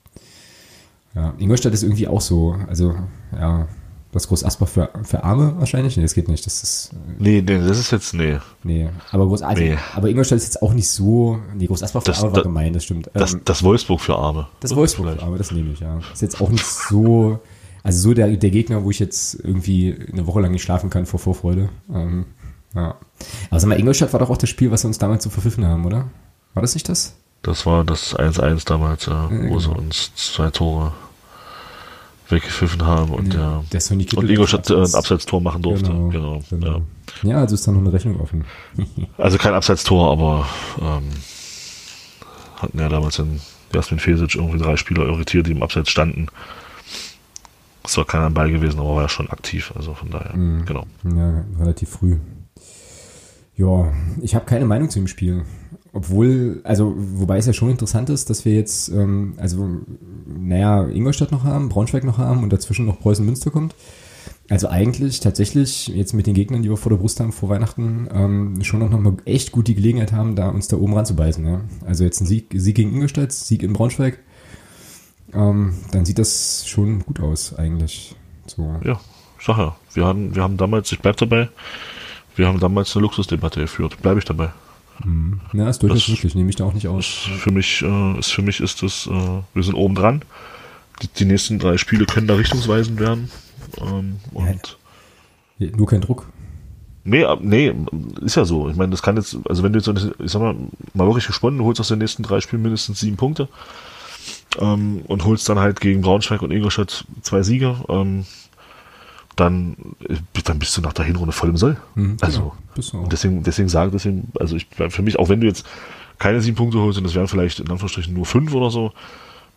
Ja, Ingolstadt ist irgendwie auch so, also, ja, das Groß Asbach für, für Arme wahrscheinlich? Nee, das geht nicht. Das ist. Äh, nee, nee, das ist jetzt, nee. Nee, aber Groß also, nee. aber Ingolstadt ist jetzt auch nicht so. Nee, Groß Asbach für das, Arme war gemein, das stimmt. Das, ähm, das Wolfsburg für Arme. Das Wolfsburg für Arme, das nehme ich, ja. Ist jetzt auch nicht so. Also so der, der Gegner, wo ich jetzt irgendwie eine Woche lang nicht schlafen kann vor Vorfreude. Ähm, ja. Aber sag mal, Ingolstadt war doch auch das Spiel, was wir uns damals so verpfiffen haben, oder? War das nicht das? Das war das 1-1 damals, ja, ja, wo genau. sie uns zwei Tore weggepfiffen haben und ja, der Sonny und Ingolstadt äh, ein Abseitstor machen durfte. Genau, genau, genau. Ja. ja. also ist da noch eine Rechnung offen. [laughs] also kein Abseitstor, aber ähm, hatten ja damals in Jasmin Fesic irgendwie drei Spieler irritiert, die im Abseits standen. Es war keiner am Ball gewesen, aber war ja schon aktiv, also von daher, mhm. genau. Ja, relativ früh. Ja, ich habe keine Meinung zu dem Spiel. Obwohl, also, wobei es ja schon interessant ist, dass wir jetzt, ähm, also, naja, Ingolstadt noch haben, Braunschweig noch haben und dazwischen noch Preußen-Münster kommt. Also eigentlich tatsächlich jetzt mit den Gegnern, die wir vor der Brust haben vor Weihnachten, ähm, schon noch mal echt gut die Gelegenheit haben, da uns da oben ranzubeißen. Ja? Also jetzt ein Sieg, Sieg gegen Ingolstadt, Sieg in Braunschweig, ähm, dann sieht das schon gut aus eigentlich. So. Ja, ja. Wir haben, wir haben damals, ich bleib dabei, wir haben damals eine Luxusdebatte geführt. Bleibe ich dabei. Mhm. Ja, ist durchaus Das- wirklich, nehme ich da auch nicht aus. Für mich, äh, ist für mich ist das, äh, wir sind oben dran. Die, die nächsten drei Spiele können da richtungsweisend werden. Ähm, und Nur kein Druck. Nee, nee, ist ja so. Ich meine, das kann jetzt, also wenn du jetzt, ich sag mal, mal wirklich gesponnen, du holst aus den nächsten drei Spielen mindestens sieben Punkte ähm, und holst dann halt gegen Braunschweig und Ingolstadt zwei Siege, ähm, dann, äh, dann bist du nach der Hinrunde voll im Soll. Mhm, also, genau. Auch. und deswegen, deswegen sage deswegen, also ich für mich, auch wenn du jetzt keine sieben Punkte holst und das wären vielleicht in Anführungsstrichen nur fünf oder so,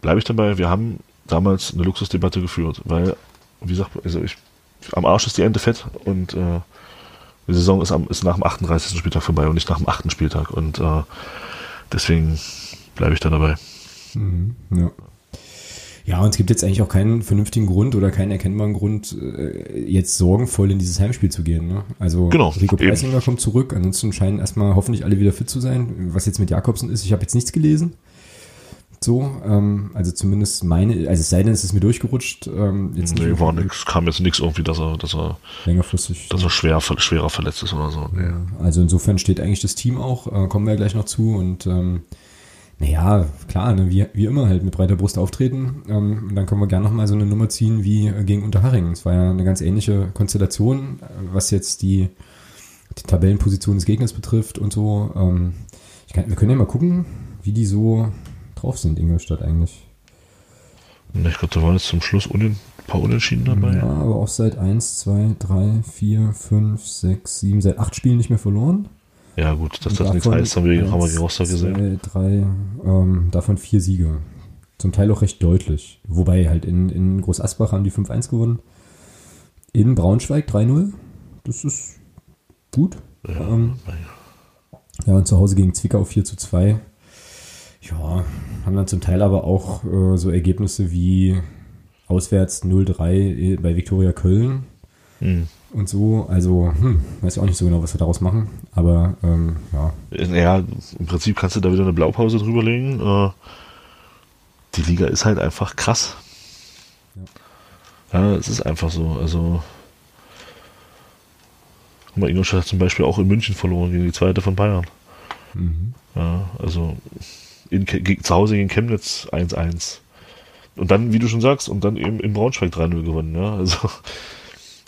bleibe ich dabei. Wir haben damals eine Luxusdebatte geführt, weil, wie gesagt, also ich, am Arsch ist die Ente fett und äh, die Saison ist, am, ist nach dem 38. Spieltag vorbei und nicht nach dem 8. Spieltag und äh, deswegen bleibe ich da dabei. Mhm, ja. Ja, und es gibt jetzt eigentlich auch keinen vernünftigen Grund oder keinen erkennbaren Grund, äh, jetzt sorgenvoll in dieses Heimspiel zu gehen. Ne? Also Genau, Rico. Preisinger kommt zurück, ansonsten scheinen erstmal hoffentlich alle wieder fit zu sein. Was jetzt mit Jakobsen ist, ich habe jetzt nichts gelesen. So, ähm, also zumindest meine, also es sei denn, es ist mir durchgerutscht. Ähm, jetzt Nee, war nix, kam jetzt nichts irgendwie, dass er, dass er, längerfristig. dass er schwer, schwerer verletzt ist oder so. Nee. Also insofern steht eigentlich das Team auch, äh, kommen wir ja gleich noch zu und ähm, naja, klar, ne, wie, wie immer halt mit breiter Brust auftreten. Ähm, und dann können wir gerne nochmal so eine Nummer ziehen wie äh, gegen Unterhaching. Es war ja eine ganz ähnliche Konstellation, äh, was jetzt die, die Tabellenposition des Gegners betrifft und so. Ähm, ich kann, wir können ja mal gucken, wie die so drauf sind, Ingolstadt eigentlich. Nee, Ich glaube, da waren jetzt zum Schluss ein paar Unentschieden dabei. Ja, aber auch seit 1, 2, 3, 4, 5, 6, 7, seit 8 Spielen nicht mehr verloren. Ja, gut, dass das nichts davon heißt, haben wir, haben wir eins, Rostock gesehen. Zwei, drei, ähm, davon vier Siege. Zum Teil auch recht deutlich. Wobei halt in, in Groß Asbach haben die 5-1 gewonnen. In Braunschweig 3-0. Das ist gut. Ja, ähm. Ja, und zu Hause gegen Zwickau 4 zu 2. Ja, haben dann zum Teil aber auch äh, so Ergebnisse wie auswärts 0-3 bei Viktoria Köln Hm. Und so. Also, hm, weiß ich auch nicht so genau, was wir daraus machen. Aber ähm, ja, Ja, im Prinzip kannst du da wieder eine Blaupause drüberlegen. Äh, die Liga ist halt einfach krass. Ja, es ist einfach so. Also, guck mal, Ingolstadt hat zum Beispiel auch in München verloren gegen die zweite von Bayern. mhm. Ja, also in, zu Hause gegen Chemnitz 1-1. Und dann, wie du schon sagst, und dann eben in Braunschweig 3-0 gewonnen. Ja, also,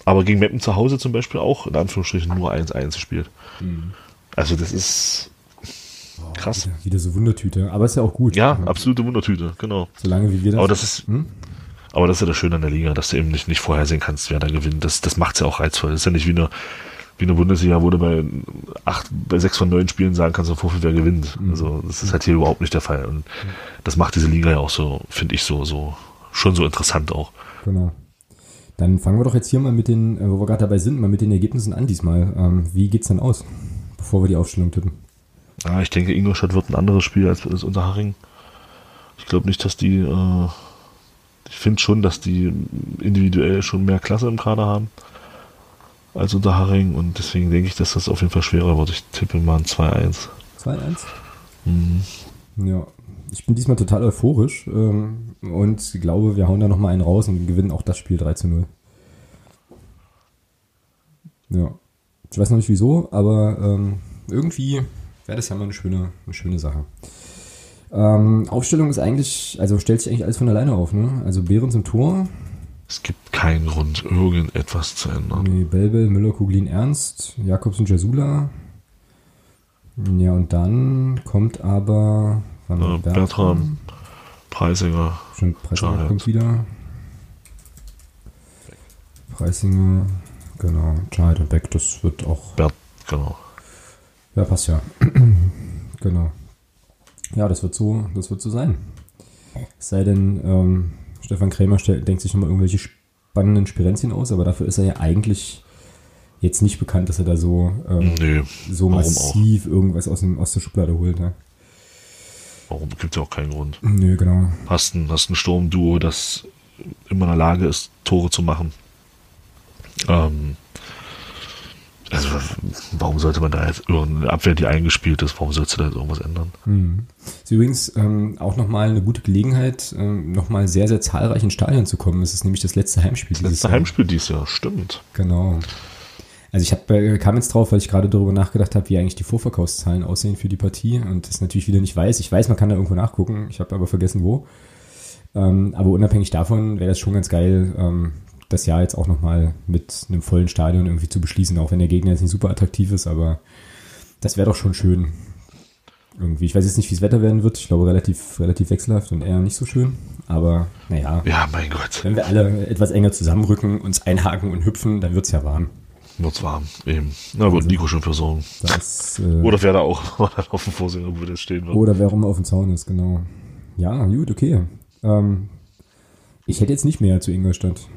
aber gegen Meppen zu Hause zum Beispiel auch in Anführungsstrichen nur 1-1 gespielt. Also das ist krass. Wieder, wieder so Wundertüte. Aber ist ja auch gut. Ja, absolute Wundertüte, genau. Solange wie wir das. Aber das ist, Hm? aber das ist ja das Schöne an der Liga, dass du eben nicht, nicht vorhersehen kannst, wer da gewinnt. Das, das macht's ja auch reizvoll. Das ist ja nicht wie eine, wie eine Bundesliga, wo du bei acht, bei sechs von neun Spielen sagen kannst, Vorfeld wer gewinnt. Also, das ist halt hier überhaupt nicht der Fall. Und das macht diese Liga ja auch so, finde ich, so, so, schon so interessant auch. Genau. Dann fangen wir doch jetzt hier mal mit den, äh, wo wir gerade dabei sind, mal mit den Ergebnissen an diesmal. Ähm, wie geht's denn aus, bevor wir die Aufstellung tippen? Ah, ich denke, Ingolstadt wird ein anderes Spiel als, als Unterhaching. Ich glaube nicht, dass die, äh, ich finde schon, dass die individuell schon mehr Klasse im Kader haben als Unterhaching und deswegen denke ich, dass das auf jeden Fall schwerer wird. Ich tippe mal ein 2-1. 2-1? Mhm. Ja. Ich bin diesmal total euphorisch ähm, und glaube, wir hauen da nochmal einen raus und gewinnen auch das Spiel 3 zu 0. Ja. Ich weiß noch nicht wieso, aber ähm, irgendwie wäre das ja mal eine schöne, eine schöne Sache. Ähm, Aufstellung ist eigentlich, also stellt sich eigentlich alles von alleine auf, ne? Also Behrens im Tor, Es gibt keinen Grund, irgendetwas zu ändern. Nee, Belbel, Müller, Kuglin, Ernst, Jakobs und Jasula. Ja, und dann kommt aber Äh, Bertram. Preisinger. Stimmt, Preisinger Jarhead. kommt wieder. Preisinger, genau, Jarhead und Beck, das wird auch, Bert, genau. ja, passt ja. [clears throat] genau. Ja, das wird so, das wird so sein. Es sei denn, ähm, Stefan Krämer stell, denkt sich nochmal irgendwelche spannenden Spirenzien aus, aber dafür ist er ja eigentlich jetzt nicht bekannt, dass er da so, ähm, Nö, so massiv irgendwas aus, dem, aus der Schublade holt. Ne? Warum? Gibt ja auch keinen Grund. Nö, genau. Hast ein, hast ein Sturmduo, das immer in der Lage ist, Tore zu machen. Ähm, also, warum sollte man da jetzt irgendeine Abwehr, die eingespielt ist, warum sollst du da jetzt irgendwas ändern? Hm. Ist übrigens ähm, auch nochmal eine gute Gelegenheit, ähm, nochmal sehr, sehr zahlreich ins Stadion zu kommen. Es ist nämlich das letzte Heimspiel. Das letzte Jahr. Heimspiel dieses Jahr, stimmt. Genau. Also ich hab, äh, kam jetzt drauf, weil ich gerade darüber nachgedacht habe, wie eigentlich die Vorverkaufszahlen aussehen für die Partie und das natürlich wieder nicht weiß. Ich weiß, man kann da irgendwo nachgucken, ich habe aber vergessen, wo. Ähm, aber unabhängig davon wäre das schon ganz geil, ähm, das Jahr jetzt auch nochmal mit einem vollen Stadion irgendwie zu beschließen, auch wenn der Gegner jetzt nicht super attraktiv ist, aber das wäre doch schon schön. Irgendwie. Ich weiß jetzt nicht, wie das Wetter werden wird. Ich glaube, relativ, relativ wechselhaft und eher nicht so schön. Aber naja, Ja, mein Gott. wenn wir alle etwas enger zusammenrücken, uns einhaken und hüpfen, dann wird's ja warm. Wird's warm, eben. Na, wird Nico schon versorgen. Das, äh, Oder wer da auch [laughs] auf dem Vorsehen, wo das stehen wird. Oder wer auch immer auf dem Zaun ist, genau. Ja, gut, okay. Ähm, ich hätte jetzt nicht mehr zu Ingolstadt.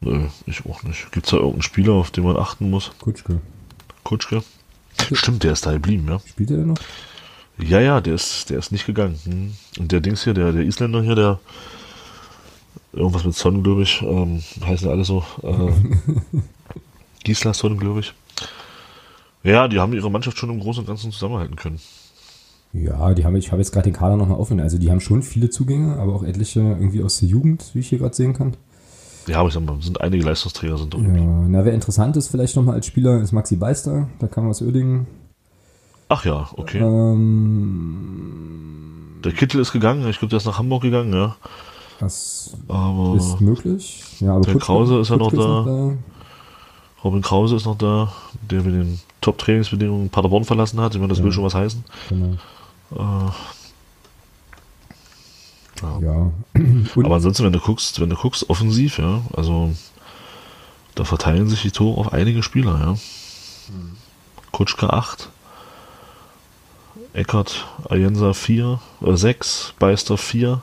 Nö, ich auch nicht. Gibt's da irgendeinen Spieler, auf den man achten muss? Kutschke. Kutschke? Stimmt, der ist da geblieben, ja. Spielt er denn noch? Ja, ja, der ist, der ist nicht gegangen. Hm. Und der Dings hier, der, der Isländer hier, der irgendwas mit Sonnen, glaube ich, ähm, heißen alle so. Äh, [laughs] Gislason, glaube ich. Ja, die haben ihre Mannschaft schon im Großen und Ganzen zusammenhalten können. Ja, die haben, ich habe jetzt gerade den Kader nochmal offen. Also die haben schon viele Zugänge, aber auch etliche irgendwie aus der Jugend, wie ich hier gerade sehen kann. Ja, aber ich sag mal, sind einige Leistungsträger sind Ja, drin. na, wer interessant ist vielleicht nochmal als Spieler, ist Maxi Beister. Der kam aus Oerdingen. Ach ja, okay. Ähm, Der Kittel ist gegangen, ich glaube, der ist nach Hamburg gegangen, ja. das Aber ist möglich. Ja, aber Der Krause ist ja noch Kutschke da. Robin Krause ist noch da, der mit den Top-Trainingsbedingungen Paderborn verlassen hat. Ich meine, das Ja. will schon was heißen. Genau. Äh, ja. Ja. [clears throat] Aber ansonsten, wenn du guckst, wenn du guckst, offensiv, ja, also da verteilen sich die Tore auf einige Spieler, ja. Kutschke 8, Eckert, Ayensa 4, äh 6, Beister 4,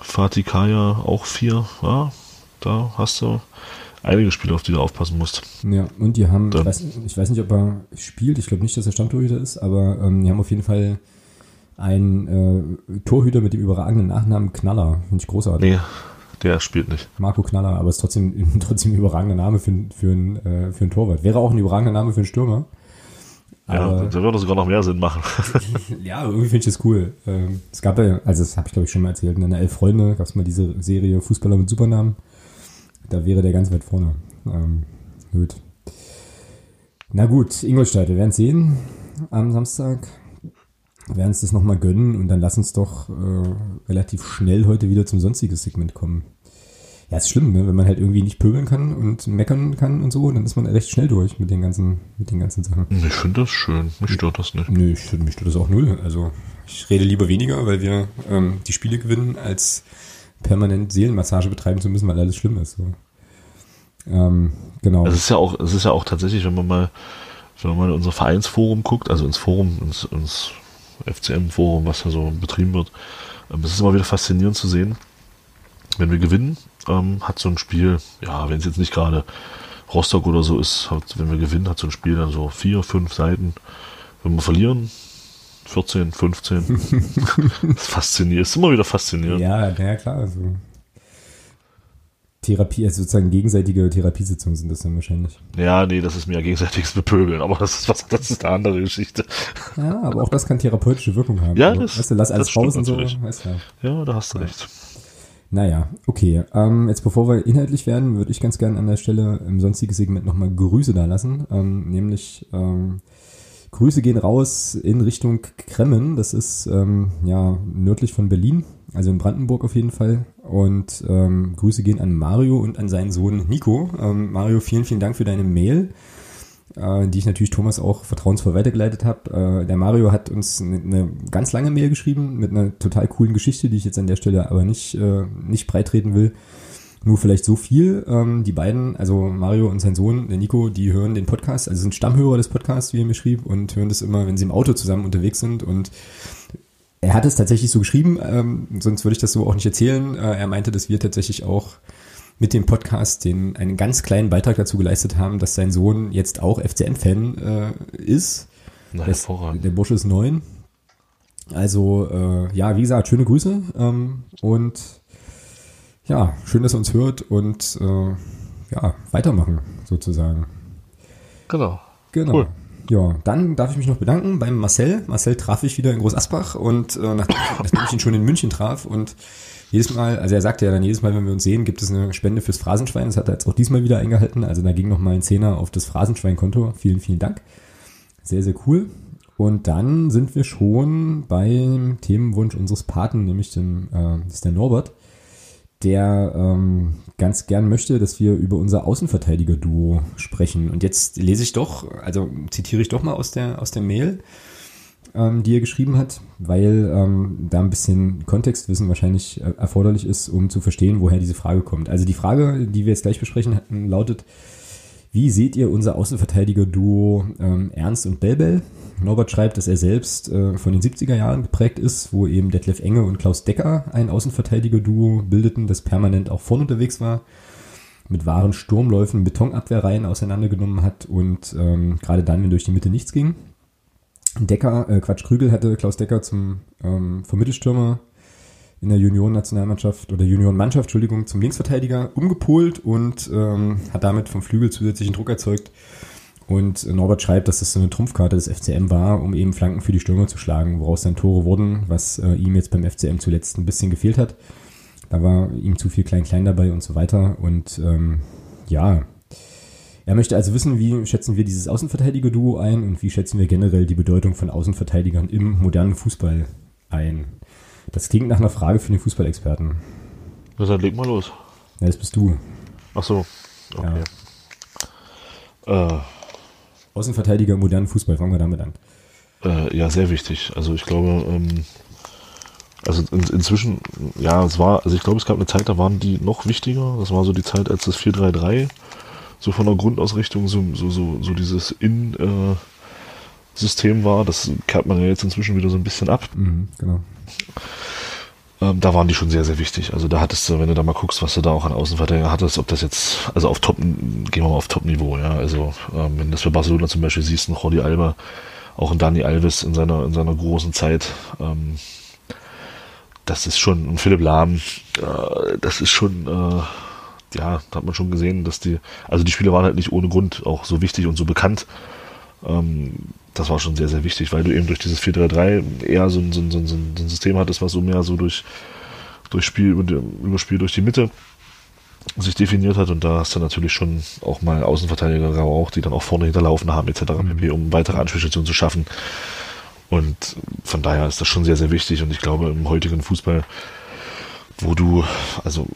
Fatih Kaya auch 4, ja, da hast du einige Spieler, auf die du aufpassen musst. Ja, und die haben, ich weiß, ich weiß nicht, ob er spielt, ich glaube nicht, dass er Stammtorhüter ist, aber ähm, die haben auf jeden Fall einen äh, Torhüter mit dem überragenden Nachnamen Knaller. Finde ich großartig. Nee, der spielt nicht. Marco Knaller, aber ist trotzdem, [laughs] trotzdem ein überragender Name für, für, ein, äh, für einen Torwart. Wäre auch ein überragender Name für einen Stürmer. Ja, Aber, da würde sogar noch mehr Sinn machen. [laughs] ja, irgendwie finde ich das cool. Ähm, es gab ja, also das habe ich glaube ich schon mal erzählt, in der Elf Freunde gab es mal diese Serie Fußballer mit Supernamen. Da wäre der ganz weit vorne. Ähm, gut. Na gut, Ingolstadt, wir werden sehen am Samstag. Wir werden uns das nochmal gönnen und dann lass uns doch äh, relativ schnell heute wieder zum sonstiges Segment kommen. Ja, ist schlimm, ne? wenn man halt irgendwie nicht pöbeln kann und meckern kann und so, dann ist man recht schnell durch mit den ganzen, mit den ganzen Sachen. Ich finde das schön. Mich stört das nicht. Nö, ich, mich stört das auch null. Also ich rede lieber weniger, weil wir ähm, die Spiele gewinnen, als permanent Seelenmassage betreiben zu müssen, weil alles schlimm ist. So. Ähm, genau. Es ist ja auch, es ist ja auch tatsächlich, wenn man mal, wenn man mal in unser Vereinsforum guckt, also ins Forum, ins, ins FCM-Forum, was da so betrieben wird, ähm, es ist immer wieder faszinierend zu sehen, wenn wir gewinnen, ähm, hat so ein Spiel, ja, wenn es jetzt nicht gerade Rostock oder so ist, hat, wenn wir gewinnen, hat so ein Spiel dann so vier, fünf Seiten. Wenn wir verlieren, 14, 15. das ist faszinierend, ist immer wieder faszinierend. ja, na ja, klar. Also Therapie, also sozusagen gegenseitige Therapiesitzungen sind das dann wahrscheinlich. Ja, nee, das ist mir ja gegenseitiges Bepöbeln, aber das ist was, das ist eine andere Geschichte. Ja, aber auch das kann therapeutische Wirkung haben. Ja, also, das- weißt du, lass alles raus und so. Weißt du, ja. Ja, da hast du recht. Naja, okay. Ähm, jetzt bevor wir inhaltlich werden, würde ich ganz gerne an der Stelle im sonstigen Segment nochmal Grüße da lassen. Ähm, nämlich ähm, Grüße gehen raus in Richtung Kremmen. Das ist ähm, ja nördlich von Berlin, also in Brandenburg auf jeden Fall. Und ähm, Grüße gehen an Mario und an seinen Sohn Nico. Ähm, Mario, vielen, vielen Dank für deine Mail äh, die ich natürlich Thomas auch vertrauensvoll weitergeleitet habe. Äh, der Mario hat uns eine, eine ganz lange Mail geschrieben mit einer total coolen Geschichte, die ich jetzt an der Stelle aber nicht, äh, nicht breitreten will. Nur vielleicht so viel. Ähm, die beiden, also Mario und sein Sohn, der Nico, die hören den Podcast, also sind Stammhörer des Podcasts, wie er mir schrieb, und hören das immer, wenn sie im Auto zusammen unterwegs sind. Und er hat es tatsächlich so geschrieben, ähm, sonst würde ich das so auch nicht erzählen. Äh, er meinte, dass wir tatsächlich auch mit dem Podcast den einen ganz kleinen Beitrag dazu geleistet haben, dass sein Sohn jetzt auch FCM-Fan äh, ist. Na, Das, hervorragend. der Bursche ist neun. Also, äh, ja, wie gesagt, schöne Grüße. Ähm, und ja, schön, dass ihr uns hört und äh, ja, weitermachen sozusagen. Genau. Genau. Cool. Ja, dann darf ich mich noch bedanken beim Marcel. Marcel traf ich wieder in Groß Asbach und äh, nachdem, nachdem ich ihn schon in München traf und jedes Mal, also er sagte ja dann jedes Mal, wenn wir uns sehen, gibt es eine Spende fürs Phrasenschwein. Das hat er jetzt auch diesmal wieder eingehalten. Also da ging noch mal ein Zehner auf das Phrasenschwein-Konto. Vielen, vielen Dank. Sehr, sehr cool. Und dann sind wir schon beim Themenwunsch unseres Paten, nämlich dem, äh, ist der Norbert, der ähm, ganz gern möchte, dass wir über unser Außenverteidiger-Duo sprechen. Und jetzt lese ich doch, also zitiere ich doch mal aus der, aus der Mail ähm, die er geschrieben hat, weil ähm, da ein bisschen Kontextwissen wahrscheinlich äh, erforderlich ist, um zu verstehen, woher diese Frage kommt. Also die Frage, die wir jetzt gleich besprechen, lautet, wie seht ihr unser Außenverteidiger-Duo ähm, Ernst und Belbel? Norbert schreibt, dass er selbst äh, von den 70er Jahren geprägt ist, wo eben Detlef Enge und Klaus Decker ein Außenverteidiger-Duo bildeten, das permanent auch vorn unterwegs war, mit wahren Sturmläufen Betonabwehrreihen auseinandergenommen hat und ähm, gerade dann, wenn durch die Mitte nichts ging. Decker, äh, Quatsch, Krügel hatte Klaus Decker zum ähm, vom Mittelstürmer in der Junioren-Nationalmannschaft oder Junioren-Mannschaft, Entschuldigung, zum Linksverteidiger umgepolt und ähm, hat damit vom Flügel zusätzlichen Druck erzeugt. Und Norbert schreibt, dass das so eine Trumpfkarte des FCM war, um eben Flanken für die Stürmer zu schlagen, woraus dann Tore wurden, was äh, ihm jetzt beim FCM zuletzt ein bisschen gefehlt hat. Da war ihm zu viel Klein-Klein dabei und so weiter. Und ähm, ja, er möchte also wissen, wie schätzen wir dieses Außenverteidiger-Duo ein und wie schätzen wir generell die Bedeutung von Außenverteidigern im modernen Fußball ein. Das klingt nach einer Frage für den Fußballexperten. Na dann leg mal los. Ja, das bist du. Ach so, okay. Ja. Äh, Außenverteidiger im modernen Fußball, fangen wir damit an. Äh, ja, sehr wichtig. Also ich glaube, ähm, also in, inzwischen, ja, es war, also ich glaube, es gab eine Zeit, da waren die noch wichtiger. Das war so die Zeit, als das 4-3-3 so von der Grundausrichtung so, so, so, so dieses In-System äh, war. Das kehrt man ja jetzt inzwischen wieder so ein bisschen ab. Mhm, genau. Ähm, da waren die schon sehr, sehr wichtig. Also da hattest du, wenn du da mal guckst, was du da auch an Außenverteidiger hattest, ob das jetzt, also auf Top, gehen wir mal auf Top-Niveau, ja. Also ähm, wenn du das für Barcelona zum Beispiel siehst, ein Jordi Alba, auch ein Dani Alves in seiner, in seiner großen Zeit, ähm, das ist schon, ein Philipp Lahm, äh, das ist schon, äh, ja, da hat man schon gesehen, dass die, also die Spiele waren halt nicht ohne Grund auch so wichtig und so bekannt. Ähm, das war schon sehr, sehr wichtig, weil du eben durch dieses 4-3-3 eher so ein, so, ein, so, ein, so ein System hattest, was so mehr so durch, durch Spiel, über Spiel durch die Mitte sich definiert hat und da hast du natürlich schon auch mal Außenverteidiger auch, die dann auch vorne hinterlaufen haben etc., mhm. um weitere Anspielstationen zu schaffen. Und von daher ist das schon sehr, sehr wichtig und ich glaube im heutigen Fußball wo du, also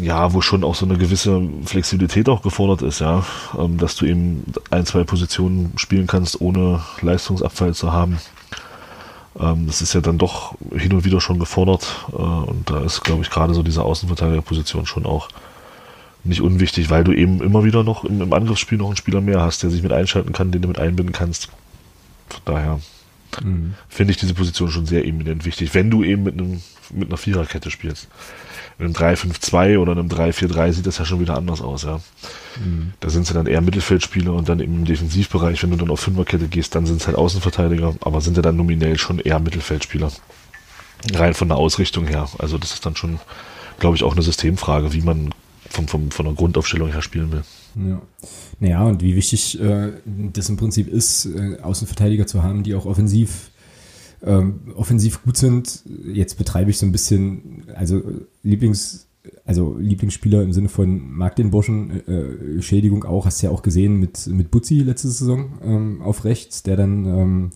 ja, wo schon auch so eine gewisse Flexibilität auch gefordert ist, ja, ähm, dass du eben ein, zwei Positionen spielen kannst, ohne Leistungsabfall zu haben. Ähm, das ist ja dann doch hin und wieder schon gefordert äh, und da ist, glaube ich, gerade so diese Außenverteidigerposition schon auch nicht unwichtig, weil du eben immer wieder noch im, im Angriffsspiel noch einen Spieler mehr hast, der sich mit einschalten kann, den du mit einbinden kannst. Von daher mhm. finde ich diese Position schon sehr eminent wichtig, wenn du eben mit einem mit einer Viererkette spielst. In einem 3-5-2 oder einem 3-4-3 sieht das ja schon wieder anders aus, ja. Mhm. Da sind sie dann eher Mittelfeldspieler und dann im Defensivbereich, wenn du dann auf Fünferkette gehst, dann sind es halt Außenverteidiger, aber sind ja dann nominell schon eher Mittelfeldspieler. Rein von der Ausrichtung her. Also das ist dann schon, glaube ich, auch eine Systemfrage, wie man vom, vom, von der Grundaufstellung her spielen will. Ja. Naja, und wie wichtig äh, das im Prinzip ist, äh, Außenverteidiger zu haben, die auch offensiv ähm, offensiv gut sind. Jetzt betreibe ich so ein bisschen, also Lieblings, also Lieblingsspieler im Sinne von mag den Burschen, äh, Schädigung auch, hast du ja auch gesehen mit, mit Butzi letzte Saison ähm, auf rechts, der dann, ähm,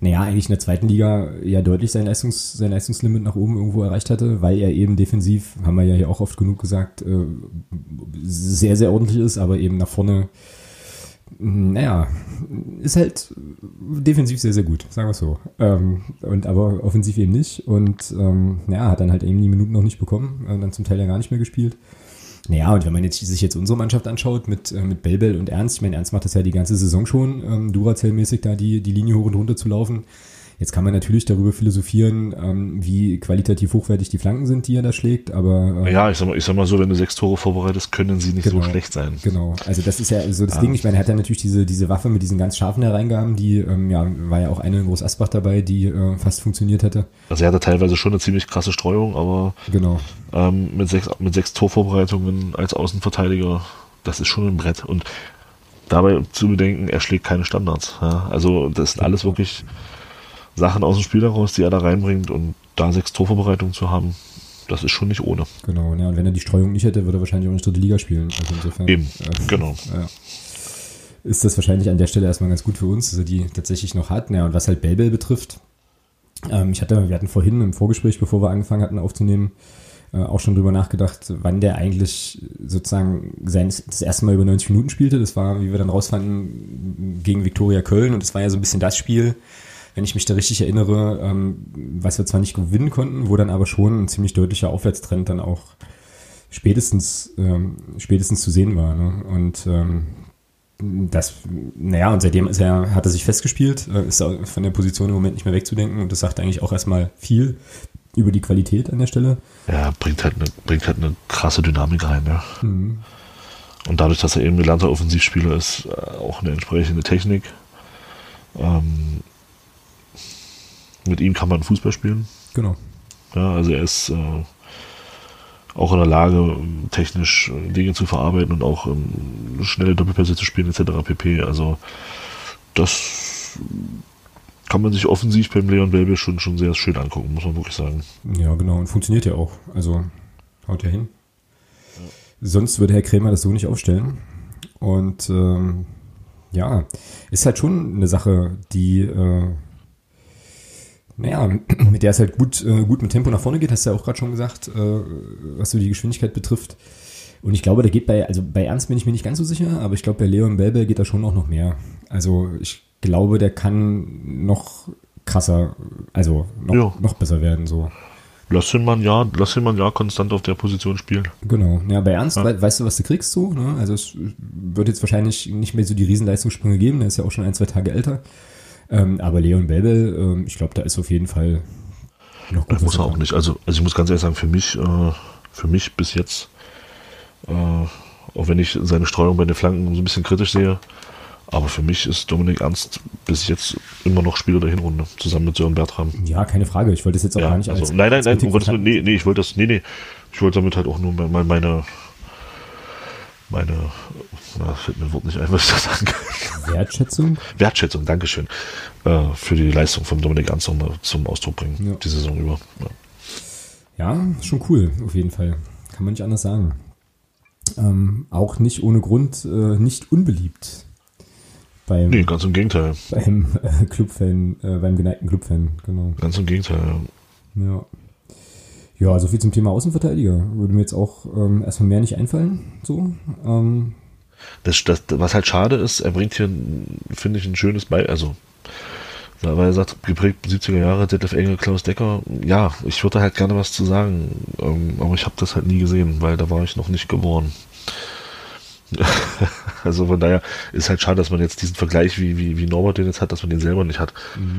naja, eigentlich in der zweiten Liga ja deutlich sein, Leistungs, sein Leistungslimit nach oben irgendwo erreicht hatte, weil er eben defensiv, haben wir ja hier auch oft genug gesagt, äh, sehr, sehr ordentlich ist, aber eben nach vorne naja, ist halt defensiv sehr, sehr gut, sagen wir es so. Ähm, und aber offensiv eben nicht. Und ähm, naja, hat dann halt eben die Minuten noch nicht bekommen, dann zum Teil ja gar nicht mehr gespielt. Naja, und wenn man jetzt sich jetzt unsere Mannschaft anschaut mit, äh, mit Belbel und Ernst, ich meine, Ernst macht das ja die ganze Saison schon, ähm, Duracell-mäßig da die, die Linie hoch und runter zu laufen. Jetzt kann man natürlich darüber philosophieren, ähm, wie qualitativ hochwertig die Flanken sind, die er da schlägt, aber äh, ja, ich sag mal, ich sag mal so, wenn du sechs Tore vorbereitest, können sie nicht genau, so schlecht sein. Genau, also das ist ja so das ja. Ding. Ich meine, er hat ja natürlich diese diese Waffe mit diesen ganz scharfen Hereingaben, die ähm, ja war ja auch eine in Groß Asbach dabei, die äh, fast funktioniert hätte. Also er hatte teilweise schon eine ziemlich krasse Streuung, aber genau ähm, mit sechs mit sechs Torvorbereitungen als Außenverteidiger, das ist schon ein Brett und dabei zu bedenken, er schlägt keine Standards. Ja? Also das sind alles wirklich Sachen aus dem Spiel heraus, die er da reinbringt und da sechs Torvorbereitungen zu haben, das ist schon nicht ohne. Genau, ja, und wenn er die Streuung nicht hätte, würde er wahrscheinlich auch nicht dritte Liga spielen. Also insofern, Eben, äh, genau. Ja. Ist das wahrscheinlich an der Stelle erstmal ganz gut für uns, dass er die tatsächlich noch hat. Ja, und was halt Belbel betrifft, ähm, ich hatte, wir hatten vorhin im Vorgespräch, bevor wir angefangen hatten aufzunehmen, äh, auch schon drüber nachgedacht, wann der eigentlich sozusagen sein, das erste Mal über 90 Minuten spielte. Das war, wie wir dann rausfanden, gegen Viktoria Köln und das war ja so ein bisschen das Spiel, wenn ich mich da richtig erinnere, ähm, was wir zwar nicht gewinnen konnten, wo dann aber schon ein ziemlich deutlicher Aufwärtstrend dann auch spätestens, ähm, spätestens zu sehen war. Ne? Und ähm, das, naja, und seitdem ist er, hat er sich festgespielt, äh, ist von der Position im Moment nicht mehr wegzudenken und das sagt eigentlich auch erstmal viel über die Qualität an der Stelle. Ja, bringt halt eine, bringt halt eine krasse Dynamik rein, ja. Mhm. Und dadurch, dass er eben gelernter Offensivspieler ist, äh, auch eine entsprechende Technik. Ähm, mit ihm kann man Fußball spielen. Genau. Ja, also er ist äh, auch in der Lage, technisch äh, Dinge zu verarbeiten und auch ähm, schnelle Doppelpässe zu spielen, etc. pp. Also das kann man sich offensiv beim Leon Belbe schon, schon sehr schön angucken, muss man wirklich sagen. Ja, genau. Und funktioniert ja auch. Also haut ja hin. Ja. Sonst würde Herr Krämer das so nicht aufstellen. Und ähm, ja, ist halt schon eine Sache, die äh, naja, [clears throat] mit der es halt gut, äh, gut mit Tempo nach vorne geht, hast du ja auch gerade schon gesagt, äh, was so die Geschwindigkeit betrifft. Und ich glaube, da geht bei, also bei Ernst bin ich mir nicht ganz so sicher, aber ich glaube, bei Leon Belbel geht da schon auch noch mehr. Also ich glaube, der kann noch krasser, also noch, ja. noch besser werden, so. Lass ihn mal ein Jahr, lass ihn mal ein Jahr konstant auf der Position spielen. Genau. Ja, bei Ernst, ja. We weißt du, was du kriegst so, ne? Also es wird jetzt wahrscheinlich nicht mehr so die Riesenleistungssprünge geben, der ist ja auch schon ein, zwei Tage älter. Ähm, aber Leon Belbel, ähm, ich glaube, da ist auf jeden Fall noch gut. Das muss er auch nicht. Also, also ich muss ganz ehrlich sagen, für mich, äh, für mich bis jetzt, äh, auch wenn ich seine Streuung bei den Flanken so ein bisschen kritisch sehe, aber für mich ist Dominik Ernst bis jetzt immer noch Spieler der Hinrunde, zusammen mit Sören Bertram. Ja, keine Frage. Ich wollte das jetzt auch ja, gar nicht also, als. Nein, nein, nein, als nee, nee, ich wollte das, nee, nee. Ich wollte damit halt auch nur meine, meine, meine, na, fällt mir das Wort nicht ein, was ich das sagen kann. Wertschätzung? Wertschätzung, Dankeschön. Äh, für die Leistung von Dominik Ernst nochmal zum Ausdruck bringen, ja. die Saison über. Ja. ja, schon cool, auf jeden Fall. Kann man nicht anders sagen. Ähm, auch nicht ohne Grund äh, nicht unbeliebt. Beim, nee, ganz im Gegenteil. Beim äh, Clubfan, äh, beim geneigten Clubfan, genau. Ganz im Gegenteil, ja. Ja. Ja, so viel zum Thema Außenverteidiger. Würde mir jetzt auch ähm, erstmal mehr nicht einfallen. So. Ähm. Das, das, was halt schade ist, er bringt hier, finde ich, ein schönes Beispiel. Also, weil er sagt, geprägt 70er Jahre, Detlef Engel, Klaus Decker. Ja, ich würde halt gerne was zu sagen. Ähm, aber ich habe das halt nie gesehen, weil da war ich noch nicht geboren. [laughs] also von daher ist halt schade, dass man jetzt diesen Vergleich, wie, wie, wie Norbert den jetzt hat, dass man den selber nicht hat.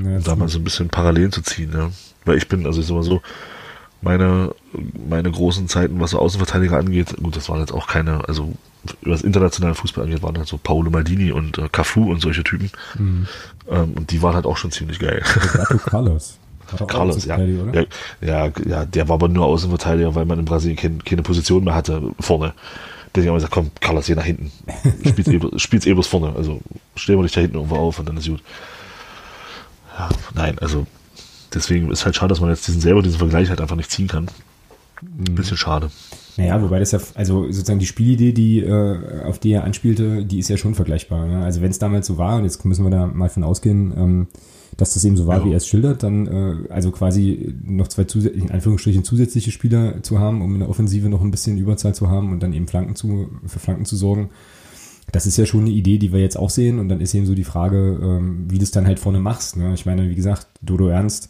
Ja, da mal so ein bisschen Parallelen zu ziehen. Ja. Weil ich bin, also ich sag mal so, meine, meine großen Zeiten, was so Außenverteidiger angeht, gut, das waren jetzt auch keine, also was internationalen Fußball angeht, waren halt so Paolo Maldini und äh, Cafu und solche Typen. Mhm. Ähm, und die waren halt auch schon ziemlich geil. Roberto Carlos. Carlos, ja. ja. ja. Ja, der war aber nur Außenverteidiger, weil man in Brasilien keine, keine Position mehr hatte vorne. Der hat immer gesagt, komm, Carlos, geh nach hinten. [laughs] Spiel's eh, spiel's eh bloß vorne. Also stellen wir dich da hinten irgendwo auf und dann ist gut. Ja, nein, also deswegen ist halt schade, dass man jetzt diesen selber diesen Vergleich halt einfach nicht ziehen kann. Ein bisschen schade. Naja, wobei das ja, also sozusagen die Spielidee, die, äh, auf die er anspielte, die ist ja schon vergleichbar. Ne? Also wenn es damals so war, und jetzt müssen wir da mal von ausgehen, ähm, dass das eben so war, ja. wie er es schildert, dann äh, also quasi noch zwei in Anführungsstrichen zusätzliche Spieler zu haben, um in der Offensive noch ein bisschen Überzahl zu haben und dann eben Flanken zu, für Flanken zu sorgen. Das ist ja schon eine Idee, die wir jetzt auch sehen. Und dann ist eben so die Frage, ähm, wie du es dann halt vorne machst. Ne? Ich meine, wie gesagt, Dodo Ernst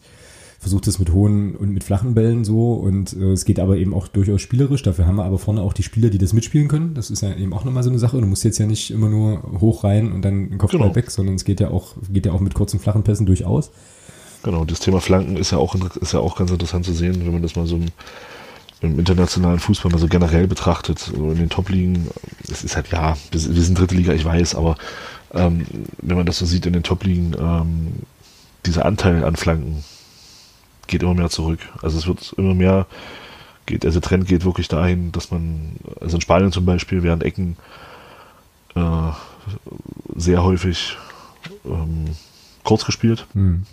versucht es mit hohen und mit flachen Bällen so. Und äh, es geht aber eben auch durchaus spielerisch. Dafür haben wir aber vorne auch die Spieler, die das mitspielen können. Das ist ja eben auch nochmal so eine Sache. Du musst jetzt ja nicht immer nur hoch rein und dann den Kopfball genau. weg, sondern es geht ja auch, geht ja auch mit kurzen, flachen Pässen durchaus. Genau, das Thema Flanken ist ja auch, ist ja auch ganz interessant zu sehen, wenn man das mal so im, im internationalen Fußball mal so generell betrachtet. So in den Top-Ligen, es ist halt, ja, wir, sind dritte Liga, ich weiß, aber ähm, wenn man das so sieht in den Top-Ligen, ähm, dieser Anteil an Flanken geht immer mehr zurück. Also es wird immer mehr, geht, also der Trend geht wirklich dahin, dass man, also in Spanien zum Beispiel werden Ecken äh, sehr häufig ähm, kurz gespielt. Mhm.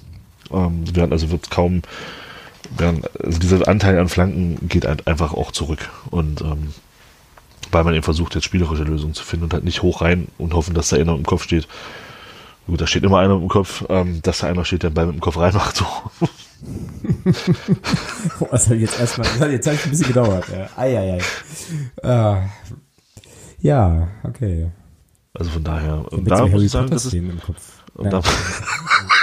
Ähm, also wird kaum, werden, also dieser Anteil an Flanken geht einfach auch zurück. Und ähm, weil man eben versucht, jetzt spielerische Lösungen zu finden und halt nicht hoch rein und hoffen, dass da einer im Kopf steht. Gut, da steht immer einer im Kopf, ähm, dass da einer steht, der den Ball mit dem Kopf reinmacht. So. das [laughs] hat jetzt erstmal, das hat jetzt ein bisschen gedauert. Ja. Ei, ei. Ah. Ja, okay. Also von daher, und da muss ich sagen, das ist, im Kopf. Ja. da, [laughs]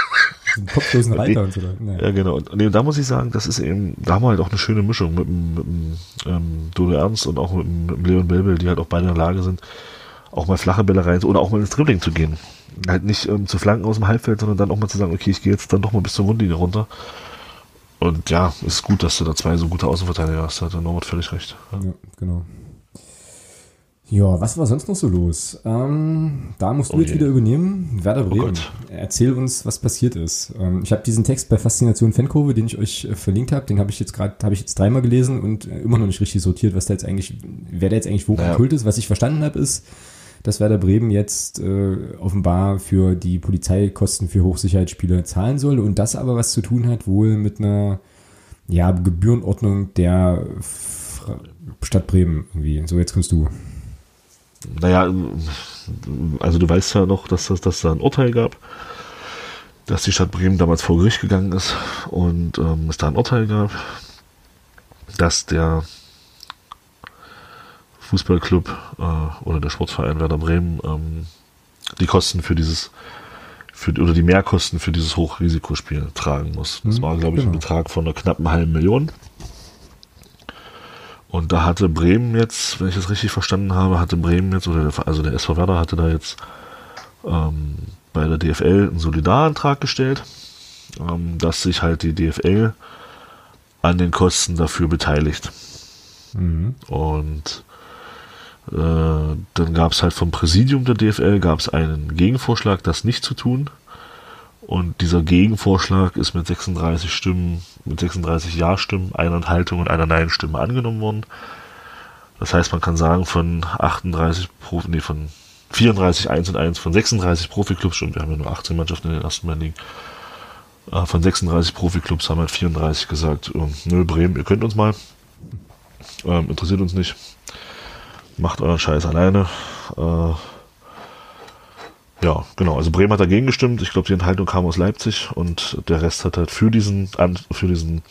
einen [laughs] kopflosen Reiter und so. Nee. Ja, genau. Und nee, da muss ich sagen, das ist eben, da haben wir halt auch eine schöne Mischung mit dem, mit dem ähm, Dodo Ernst und auch mit dem, mit dem Leon Belbel, die halt auch beide in der Lage sind, auch mal flache Bälle rein oder auch mal ins Dribbling zu gehen. Halt nicht ähm, zu flanken aus dem Halbfeld, sondern dann auch mal zu sagen, okay, ich gehe jetzt dann doch mal bis zur Wundlinie runter. Und ja, ist gut, dass du da zwei so gute Außenverteidiger hast. Da hat der Norbert völlig recht. Ja, ja genau. Ja, was war sonst noch so los? Ähm, da musst du oh jetzt wieder übernehmen. Werder oh Bremen. Oh Erzähl uns, was passiert ist. Ähm, ich habe diesen Text bei Faszination Fankurve, den ich euch äh, verlinkt habe, den habe ich jetzt gerade, habe ich jetzt dreimal gelesen und äh, immer noch nicht richtig sortiert, was da jetzt eigentlich, wer da jetzt eigentlich wo naja. Kult ist. Was ich verstanden habe, ist, dass Werder Bremen jetzt äh, offenbar für die Polizeikosten für Hochsicherheitsspiele zahlen soll und das aber was zu tun hat wohl mit einer ja, Gebührenordnung der Stadt Bremen irgendwie. So, jetzt kommst du naja, also du weißt ja noch, dass, das, dass da ein Urteil gab, dass die Stadt Bremen damals vor Gericht gegangen ist und ähm, es da ein Urteil gab, dass der Fußballclub äh, oder der Sportverein Werder Bremen ähm, die Kosten für dieses für, oder die Mehrkosten für dieses Hochrisikospiel tragen muss. Das mhm, war, glaube ich, genau. ein Betrag von einer knappen halben Million. Und da hatte Bremen jetzt, wenn ich das richtig verstanden habe, hatte Bremen jetzt, oder der, also der SV Werder hatte da jetzt ähm, bei der DFL einen Solidarantrag gestellt, ähm, dass sich halt die DFL an den Kosten dafür beteiligt. Mhm. Und äh, dann gab es halt vom Präsidium der DFL gab es einen Gegenvorschlag, das nicht zu tun. Und dieser Gegenvorschlag ist mit 36 Stimmen, mit 36 Ja-Stimmen, einer Enthaltung und einer Nein-Stimme angenommen worden. Das heißt, man kann sagen, von 38 Profi, nee, von 34 1 und 1 von 36 Profiklubs, stimmt, wir haben ja nur 18 Mannschaften in den ersten beiden Ligen, äh, von 36 Profiklubs haben halt 34 gesagt, äh, nö, Bremen, ihr könnt uns mal, ähm, interessiert uns nicht, macht euren Scheiß alleine, äh, ja, genau. Also Bremen hat dagegen gestimmt. Ich glaube, die Enthaltung kam aus Leipzig und der Rest hat halt für diesen, für diesen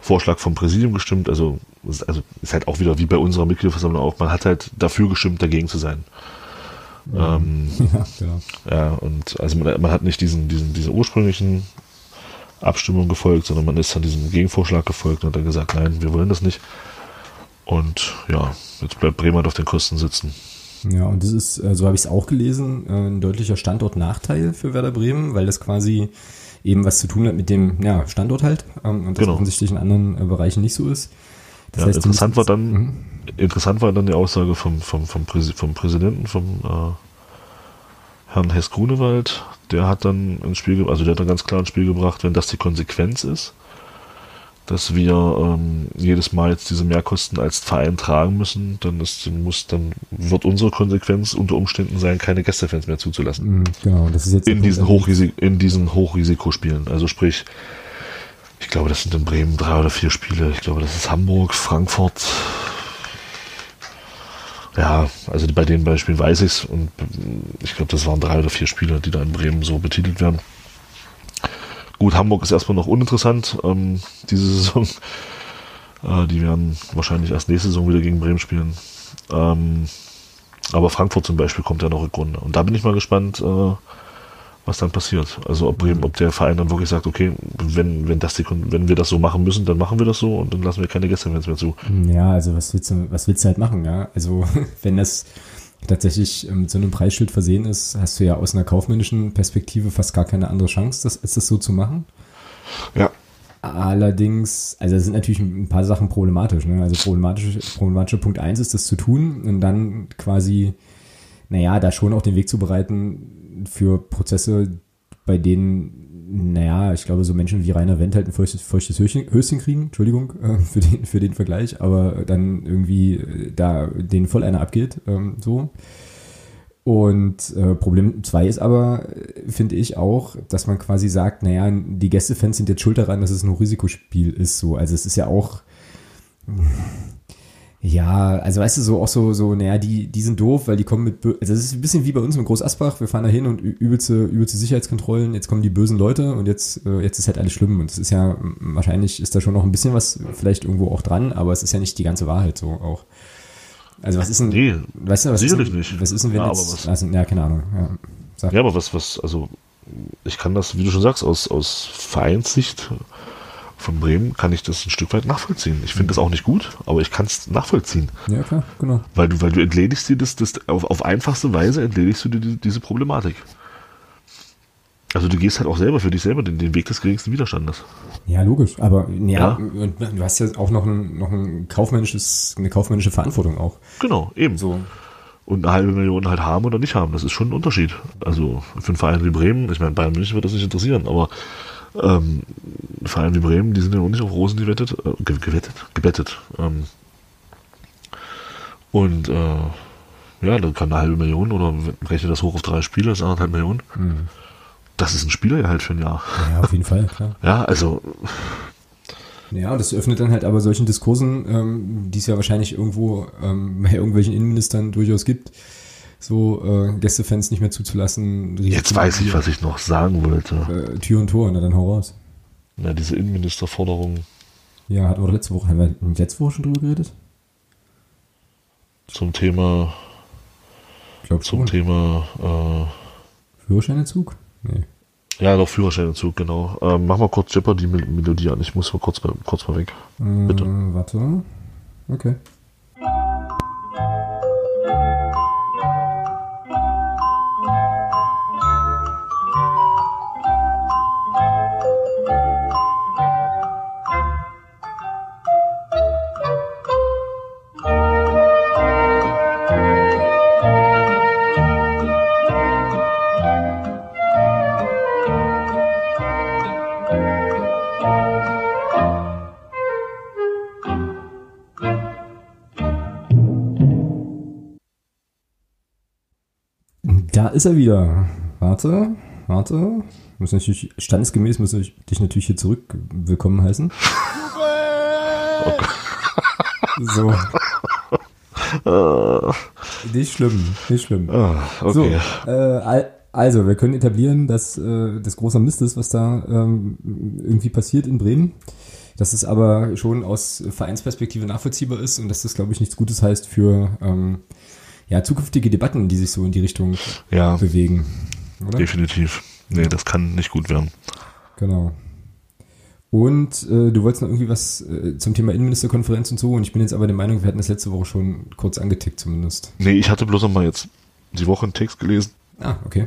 Vorschlag vom Präsidium gestimmt. Also, also ist halt auch wieder wie bei unserer Mitgliederversammlung auch. Man hat halt dafür gestimmt, dagegen zu sein. Ja, ähm, [laughs] ja, genau. ja und also man, man, hat nicht diesen, diesen, diese ursprünglichen Abstimmung gefolgt, sondern man ist dann diesem Gegenvorschlag gefolgt und hat dann gesagt, nein, wir wollen das nicht. Und ja, jetzt bleibt Bremen halt auf den Kosten sitzen. Ja, und das ist, äh, so habe ich es auch gelesen, äh, ein deutlicher Standortnachteil für Werder Bremen, weil das quasi eben was zu tun hat mit dem ja, Standort halt ähm, und das genau. offensichtlich in anderen äh, Bereichen nicht so ist. Das ja, heißt, interessant war dann mhm. interessant war dann die Aussage vom, vom, vom, Präsi vom Präsidenten, vom äh, Herrn Hess Grunewald, der hat dann ins Spiel, also der hat dann ganz klar ins Spiel gebracht, wenn das die Konsequenz ist, dass wir ähm, jedes Mal jetzt diese Mehrkosten als Verein tragen müssen, dann ist, muss, dann wird unsere Konsequenz unter Umständen sein, keine Gästefans mehr zuzulassen. Mhm, genau, das ist jetzt in diesen, Hochrisik in diesen Hochrisikospielen. Also sprich, ich glaube, das sind in Bremen drei oder vier Spiele. Ich glaube, das ist Hamburg, Frankfurt. Ja, also bei den Beispielen weiß ich es und ich glaube, das waren drei oder vier Spiele, die da in Bremen so betitelt werden. Gut, Hamburg ist erstmal noch uninteressant ähm, diese [laughs] Saison. Äh, die werden wahrscheinlich erst nächste Saison wieder gegen Bremen spielen. Ähm, aber Frankfurt zum Beispiel kommt ja noch Rückrunde. Und da bin ich mal gespannt, äh, was dann passiert. Also ob, Bremen, ob der Verein dann wirklich sagt, okay, wenn, wenn, das die, wenn wir das so machen müssen, dann machen wir das so und dann lassen wir keine Gäste mehr zu. Ja, also was willst du, was willst du halt machen, ja? Also [laughs] wenn das tatsächlich mit ähm, so einem Preisschild versehen ist, hast du ja aus einer kaufmännischen Perspektive fast gar keine andere Chance, das, ist das so zu machen. Ja. Allerdings, also es sind natürlich ein paar Sachen problematisch. Ne? Also problematisch, problematischer Punkt eins ist, das zu tun und dann quasi, naja, da schon auch den Weg zu bereiten für Prozesse, bei denen, naja, ich glaube, so Menschen wie Rainer Wendt halt ein feuchtes, feuchtes Höschen, kriegen, Entschuldigung äh, [laughs] für, den, für den Vergleich, aber dann irgendwie äh, da den voll einer abgeht, ähm, so. Und äh, Problem zwei ist aber, äh, finde ich auch, dass man quasi sagt, naja, die Gästefans sind jetzt schuld daran, dass es ein Risikospiel ist. So. Also es ist ja auch, ja, also weißt du, so auch so, so, naja, die, die sind doof, weil die kommen mit, also es ist ein bisschen wie bei uns mit Groß Asbach, wir fahren da hin und übelste, übelste Sicherheitskontrollen, jetzt kommen die bösen Leute und jetzt, äh, jetzt ist halt alles schlimm und es ist ja, wahrscheinlich ist da schon noch ein bisschen was vielleicht irgendwo auch dran, aber es ist ja nicht die ganze Wahrheit so auch. Also was ist denn, Nee, weißt du, was sicherlich ist denn, nicht. Was ist denn, wenn Ja, jetzt, aber was- also, ja, keine Ahnung, ja. Sag. Ja, aber was, was, also ich kann das, wie du schon sagst, aus, aus Vereinssicht von Bremen kann ich das ein Stück weit nachvollziehen. Ich finde das auch nicht gut, aber ich kann es nachvollziehen. Ja, klar, genau. Weil du, weil du entledigst dir das, das auf, auf einfachste Weise entledigst du dir die, diese Problematik. Also du gehst halt auch selber für dich selber den, den Weg des geringsten Widerstandes. Ja, logisch. Aber ja, Ja. und du hast ja auch noch ein, noch ein kaufmännisches, eine kaufmännische Verantwortung auch. Genau, eben. So. Und eine halbe Million halt haben oder nicht haben, das ist schon ein Unterschied. Also für einen Verein wie Bremen, ich meine, Bayern München wird das nicht interessieren, aber ähm, ein Verein wie Bremen, die sind ja auch nicht auf Rosen gewettet, äh, ge- gewettet, gebettet. Ähm, und äh, ja, dann kann eine halbe Million oder rechne das hoch auf drei Spiele, das ist anderthalb Millionen. Das ist ein Spielergehalt für ein Jahr. Ja, auf jeden Fall, klar. [laughs] Ja, also Ja, das öffnet dann halt aber solchen Diskursen, ähm, die es ja wahrscheinlich irgendwo ähm, bei irgendwelchen Innenministern durchaus gibt, so äh, Gästefans nicht mehr zuzulassen. jetzt weiß ich, was ich noch sagen wollte. Äh, Tür und Tor, na dann hau raus. Ja, diese Innenministerforderung Ja, hatten wir letzte Woche, haben wir letzte Woche schon drüber geredet? zum Thema, Ich glaube zum schon. Thema äh, Führerscheinentzug? Nee. Ja, doch, Führerscheinentzug, genau. Ähm, mach mal kurz Jeopardy die Melodie an. Ich muss mal kurz, mal- kurz mal weg. Bitte. Äh, warte. Okay. Ist er wieder. Warte, warte. Muss natürlich, standesgemäß muss ich dich natürlich hier zurück willkommen heißen. [laughs] so. Nicht schlimm, nicht schlimm. Ah, okay. So, äh, al- also, wir können etablieren, dass äh, das große Mist ist, was da ähm, irgendwie passiert in Bremen. Dass es aber schon aus Vereinsperspektive nachvollziehbar ist und dass das, glaube ich, nichts Gutes heißt für ähm, ja, zukünftige Debatten, die sich so in die Richtung Ja, bewegen. Oder? definitiv. Nee, das kann nicht gut werden. Genau. Und äh, du wolltest noch irgendwie was äh, zum Thema Innenministerkonferenz und so. Und ich bin jetzt aber der Meinung, wir hatten das letzte Woche schon kurz angetickt zumindest. Nee, ich hatte bloß noch mal jetzt die Woche einen Text gelesen, Ah, okay.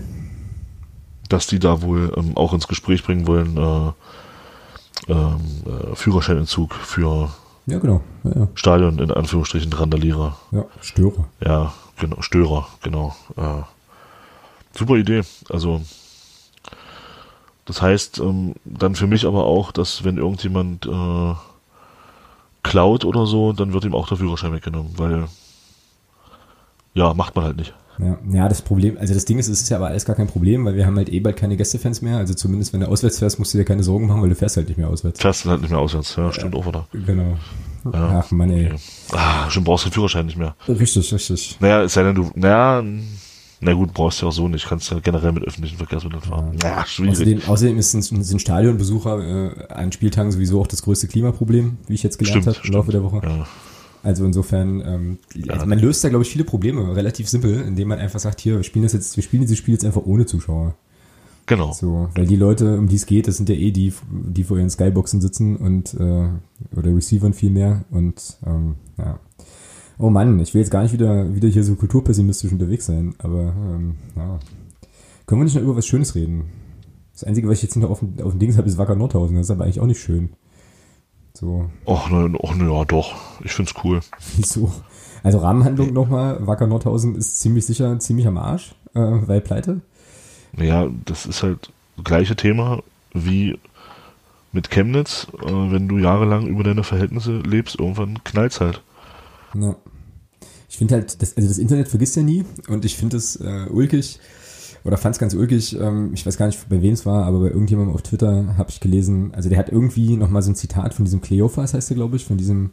dass die da wohl ähm, auch ins Gespräch bringen wollen, äh, ähm, äh, Führerscheinentzug für Ja, genau. Ja, ja. Stadion, in Anführungsstrichen, Randalierer. ja Störer. Ja, genau, Störer, genau. Äh, super Idee. Also, das heißt ähm, dann für mich aber auch, dass wenn irgendjemand äh, klaut oder so, dann wird ihm auch der Führerschein weggenommen, weil ja, macht man halt nicht. Ja, ja, das Problem, also das Ding ist, es ist ja aber alles gar kein Problem, weil wir haben halt eh bald keine Gästefans mehr. Also zumindest wenn du auswärts fährst, musst du dir keine Sorgen machen, weil du fährst halt nicht mehr auswärts. Fährst dann halt nicht mehr auswärts, ja, stimmt auch wieder. Genau. Ja. Ach Mann, ey. Okay. Ah, schon brauchst du den Führerschein nicht mehr. Richtig, richtig. Naja, es sei denn, du, naja, na gut, brauchst du ja auch so nicht, kannst ja generell mit öffentlichen Verkehrsmitteln fahren. Naja, schwierig. Außerdem, außerdem ist ein, sind Stadionbesucher äh, an Spieltagen sowieso auch das größte Klimaproblem, wie ich jetzt gelernt habe im Laufe der Woche. Ja. Also insofern, ähm, also man löst da, glaube ich, viele Probleme relativ simpel, indem man einfach sagt, hier, wir spielen das jetzt, wir spielen dieses Spiel jetzt einfach ohne Zuschauer. Genau. So, weil die Leute, um die es geht, das sind ja eh die, die vor ihren Skyboxen sitzen und äh, oder Receivern viel mehr und ähm, ja. Oh Mann, ich will jetzt gar nicht wieder, wieder hier so kulturpessimistisch unterwegs sein, aber ähm, ja. Können wir nicht noch über was Schönes reden? Das Einzige, was ich jetzt noch auf dem, auf dem Dings habe, ist Wacker Nordhausen. Das ist aber eigentlich auch nicht schön. So. Ach, ne, ach, ne, ja, doch. Ich find's cool. [laughs] Wieso? Also Rahmenhandlung nochmal, Wacker Nordhausen ist ziemlich sicher ziemlich am Arsch, äh, weil pleite. Naja, das ist halt das gleiche Thema wie mit Chemnitz. Äh, wenn du jahrelang über deine Verhältnisse lebst, irgendwann knallt's halt. Ja. Ich finde halt, das, also das Internet vergisst ja nie und ich finde es äh, ulkig oder fand es ganz ulkig, ähm, ich weiß gar nicht, bei wem es war, aber bei irgendjemandem auf Twitter habe ich gelesen, also der hat irgendwie nochmal so ein Zitat von diesem Kleophas, heißt der, glaube ich, von diesem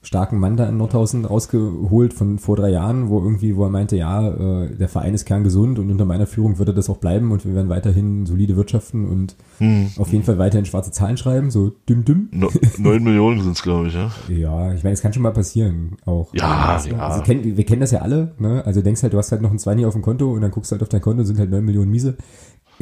starken Mann da in Nordhausen rausgeholt von vor drei Jahren, wo irgendwie, wo er meinte, ja, äh, der Verein ist kerngesund und unter meiner Führung würde das auch bleiben und wir werden weiterhin solide wirtschaften und Hm. auf jeden Fall weiterhin schwarze Zahlen schreiben, so düm düm. 9 Millionen sind's, glaube ich, ja. Ja, ich meine, es kann schon mal passieren auch. Ja, also, ja. Also, kenn, wir kennen das ja alle, ne? Also denkst halt, du hast halt noch ein Zwanni auf dem Konto und dann guckst du halt auf dein Konto, sind halt 9 Millionen Miese.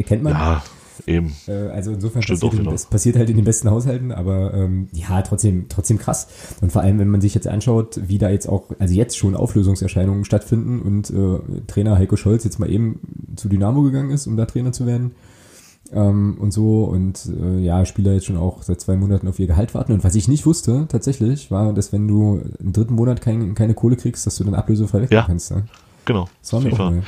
Kennt man. Ja, eben. Äh, also insofern Stimmt passiert, in, das passiert halt in den besten Haushalten, aber ähm, ja, trotzdem, trotzdem krass. Und vor allem, wenn man sich jetzt anschaut, wie da jetzt auch, also jetzt schon Auflösungserscheinungen stattfinden und äh, Trainer Heiko Scholz jetzt mal eben zu Dynamo gegangen ist, um da Trainer zu werden. Ähm, und so und äh, ja, Spieler jetzt schon auch seit zwei Monaten auf ihr Gehalt warten. Und was ich nicht wusste, tatsächlich, war, dass wenn du im dritten Monat kein, keine Kohle kriegst, dass du dann ablösefrei wechseln Ja. kannst. Ne? Genau. Das war mir.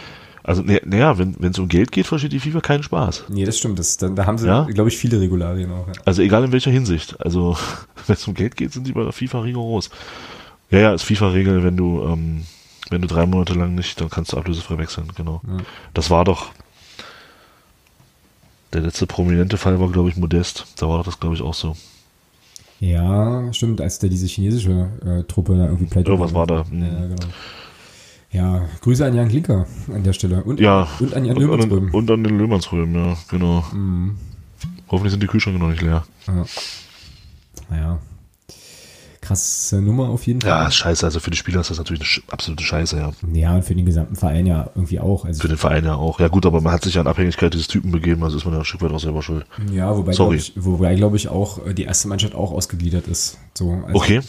Also, naja, ja, wenn es um Geld geht, versteht die FIFA keinen Spaß. Nee, das stimmt. Das, da, da haben sie, Ja? glaube ich, viele Regularien auch. Ja. Also egal in welcher Hinsicht. Also [laughs] wenn es um Geld geht, sind die bei der FIFA rigoros. Ja, ja, ist FIFA-Regel, wenn du ähm, wenn du drei Monate lang nicht, dann kannst du ablösefrei wechseln, genau. Ja. Das war doch der letzte prominente Fall war, glaube ich, Modest. Da war doch das, glaube ich, auch so. Ja, stimmt, als da diese chinesische äh, Truppe da irgendwie pleite Irgendwas war da. Ja, genau. Ja, Grüße an Jan Klinker an der Stelle. Und, Ja. und an Jan Löwensröm. und, an den Löhmannsröhm, ja, genau. Mhm. Hoffentlich sind die Kühlschränke noch nicht leer. Ja. Naja. Krasse Nummer auf jeden Ja, Fall. ist scheiße. Also für die Spieler ist das natürlich eine absolute Scheiße, ja. Ja, und für den gesamten Verein ja irgendwie auch. Also Für den Verein ja auch. Ja gut, aber man hat sich ja in Abhängigkeit dieses Typen begeben, also ist man ja ein Stück weit auch selber schuld. ja, wobei glaube ich, wobei glaube ich auch äh, die erste Mannschaft auch ausgegliedert ist. So, also, Okay.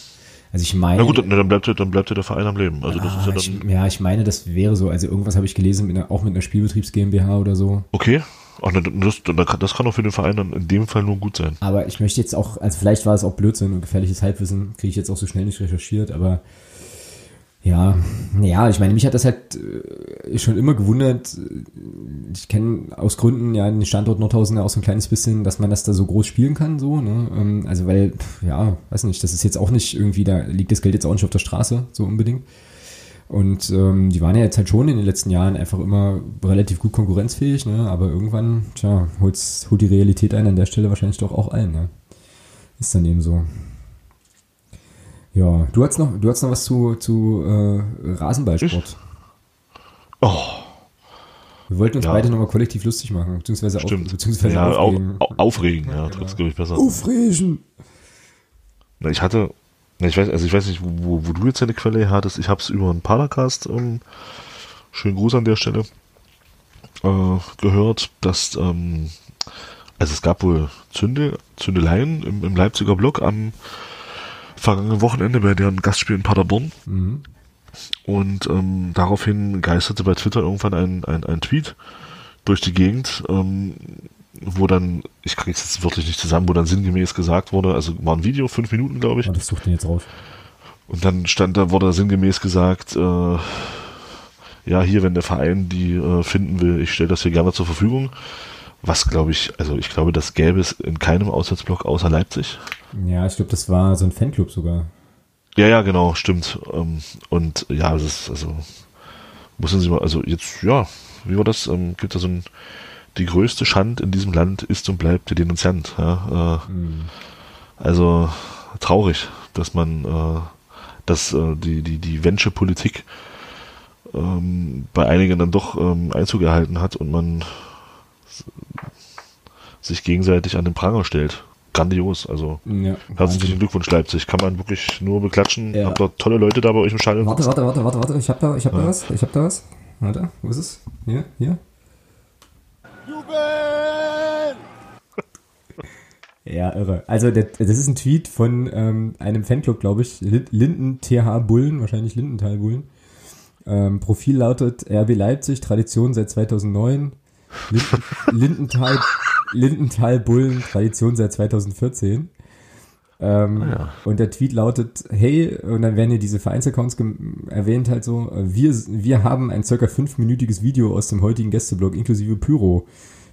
Also ich meine. Na gut, dann, bleibt ja- dann bleibt der Verein am Leben. Also das ah, ist ja ich, dann ja, ich meine, das wäre so. Also irgendwas habe ich gelesen, mit einer, auch mit einer Spielbetriebs GmbH oder so. okay. Ach, das, das kann doch für den Verein dann in dem Fall nur gut sein. Aber ich möchte jetzt auch, also vielleicht war es auch Blödsinn und gefährliches Halbwissen, kriege ich jetzt auch so schnell nicht recherchiert, aber ja, ja, ich meine, mich hat das halt äh, schon immer gewundert. Ich kenne aus Gründen ja den Standort Nordhausen ja auch so ein kleines bisschen, dass man das da so groß spielen kann, so, ne? Ähm, Also weil, ja, weiß nicht, das ist jetzt auch nicht irgendwie, da liegt das Geld jetzt auch nicht auf der Straße, so unbedingt. Und ähm, die waren ja jetzt halt schon in den letzten Jahren einfach immer relativ gut konkurrenzfähig, ne? aber irgendwann, tja, holt's, holt die Realität einen an der Stelle wahrscheinlich doch auch ein. Ne? Ist dann eben so. Ja, du hast noch, du hast noch was zu, zu äh, Rasenballsport. Oh, Wir wollten uns Ja. beide nochmal kollektiv lustig machen, beziehungsweise, auf, stimmt. beziehungsweise ja, au, aufregen. au, aufregen, ja, genau. das glaube ich besser. Aufregen! Na, Ich hatte, na, ich weiß, also ich weiß nicht, wo, wo du jetzt deine Quelle hattest. Ich habe es über einen Padercast, ähm, schönen Gruß an der Stelle, äh, gehört, dass, ähm, also es gab wohl Zünde, Zündeleien im, im Leipziger Block am vergangenen Wochenende bei deren Gastspiel in Paderborn. Mhm. Und ähm, daraufhin geisterte bei Twitter irgendwann ein, ein, ein Tweet durch die Gegend, ähm, wo dann, ich kriege es jetzt wirklich nicht zusammen, wo dann sinngemäß gesagt wurde, also war ein Video, fünf Minuten glaube ich, Warte, ich such den jetzt raus. und dann stand da, wurde sinngemäß gesagt, äh, ja, hier, wenn der Verein die äh, finden will, ich stelle das hier gerne zur Verfügung. Was glaube ich, also ich glaube, das gäbe es in keinem Auswärtsblock außer Leipzig. Ja, ich glaube, das war so ein Fanclub sogar. Ja, ja, genau, stimmt. Ähm, und ja, es ist, also, müssen Sie mal, also jetzt, ja, wie war das? Ähm, gibt da so ein, die größte Schand in diesem Land ist und bleibt der Denunziant. Ja? Äh, Mhm. Also traurig, dass man, äh, dass äh, die, die, die Wensche Politik ähm, bei einigen dann doch Einzug erhalten hat und man sich gegenseitig an den Pranger stellt. Grandios, also Ja, herzlichen Glückwunsch Leipzig, kann man wirklich nur beklatschen. Ja. Habt ihr tolle Leute da bei euch im Stadion? Warte, warte, warte, warte, warte. Ich hab da, ich hab da Ja. was. Ich hab da was. Warte, wo ist es? Hier, hier. [laughs] Ja, irre. Also der, das ist ein Tweet von ähm, einem Fanclub, glaube ich, Lin- Linden TH Bullen, wahrscheinlich Lindenthal Bullen. Ähm, Profil lautet RB Leipzig, Tradition seit 2009. Linden, Lindenthal, Lindenthal Bullen, Tradition seit 2014. Ähm, Ah ja. Und der Tweet lautet, hey, und dann werden hier diese Vereinsaccounts erwähnt halt so, äh, wir, wir haben ein circa fünfminütiges Video aus dem heutigen Gästeblog inklusive Pyro.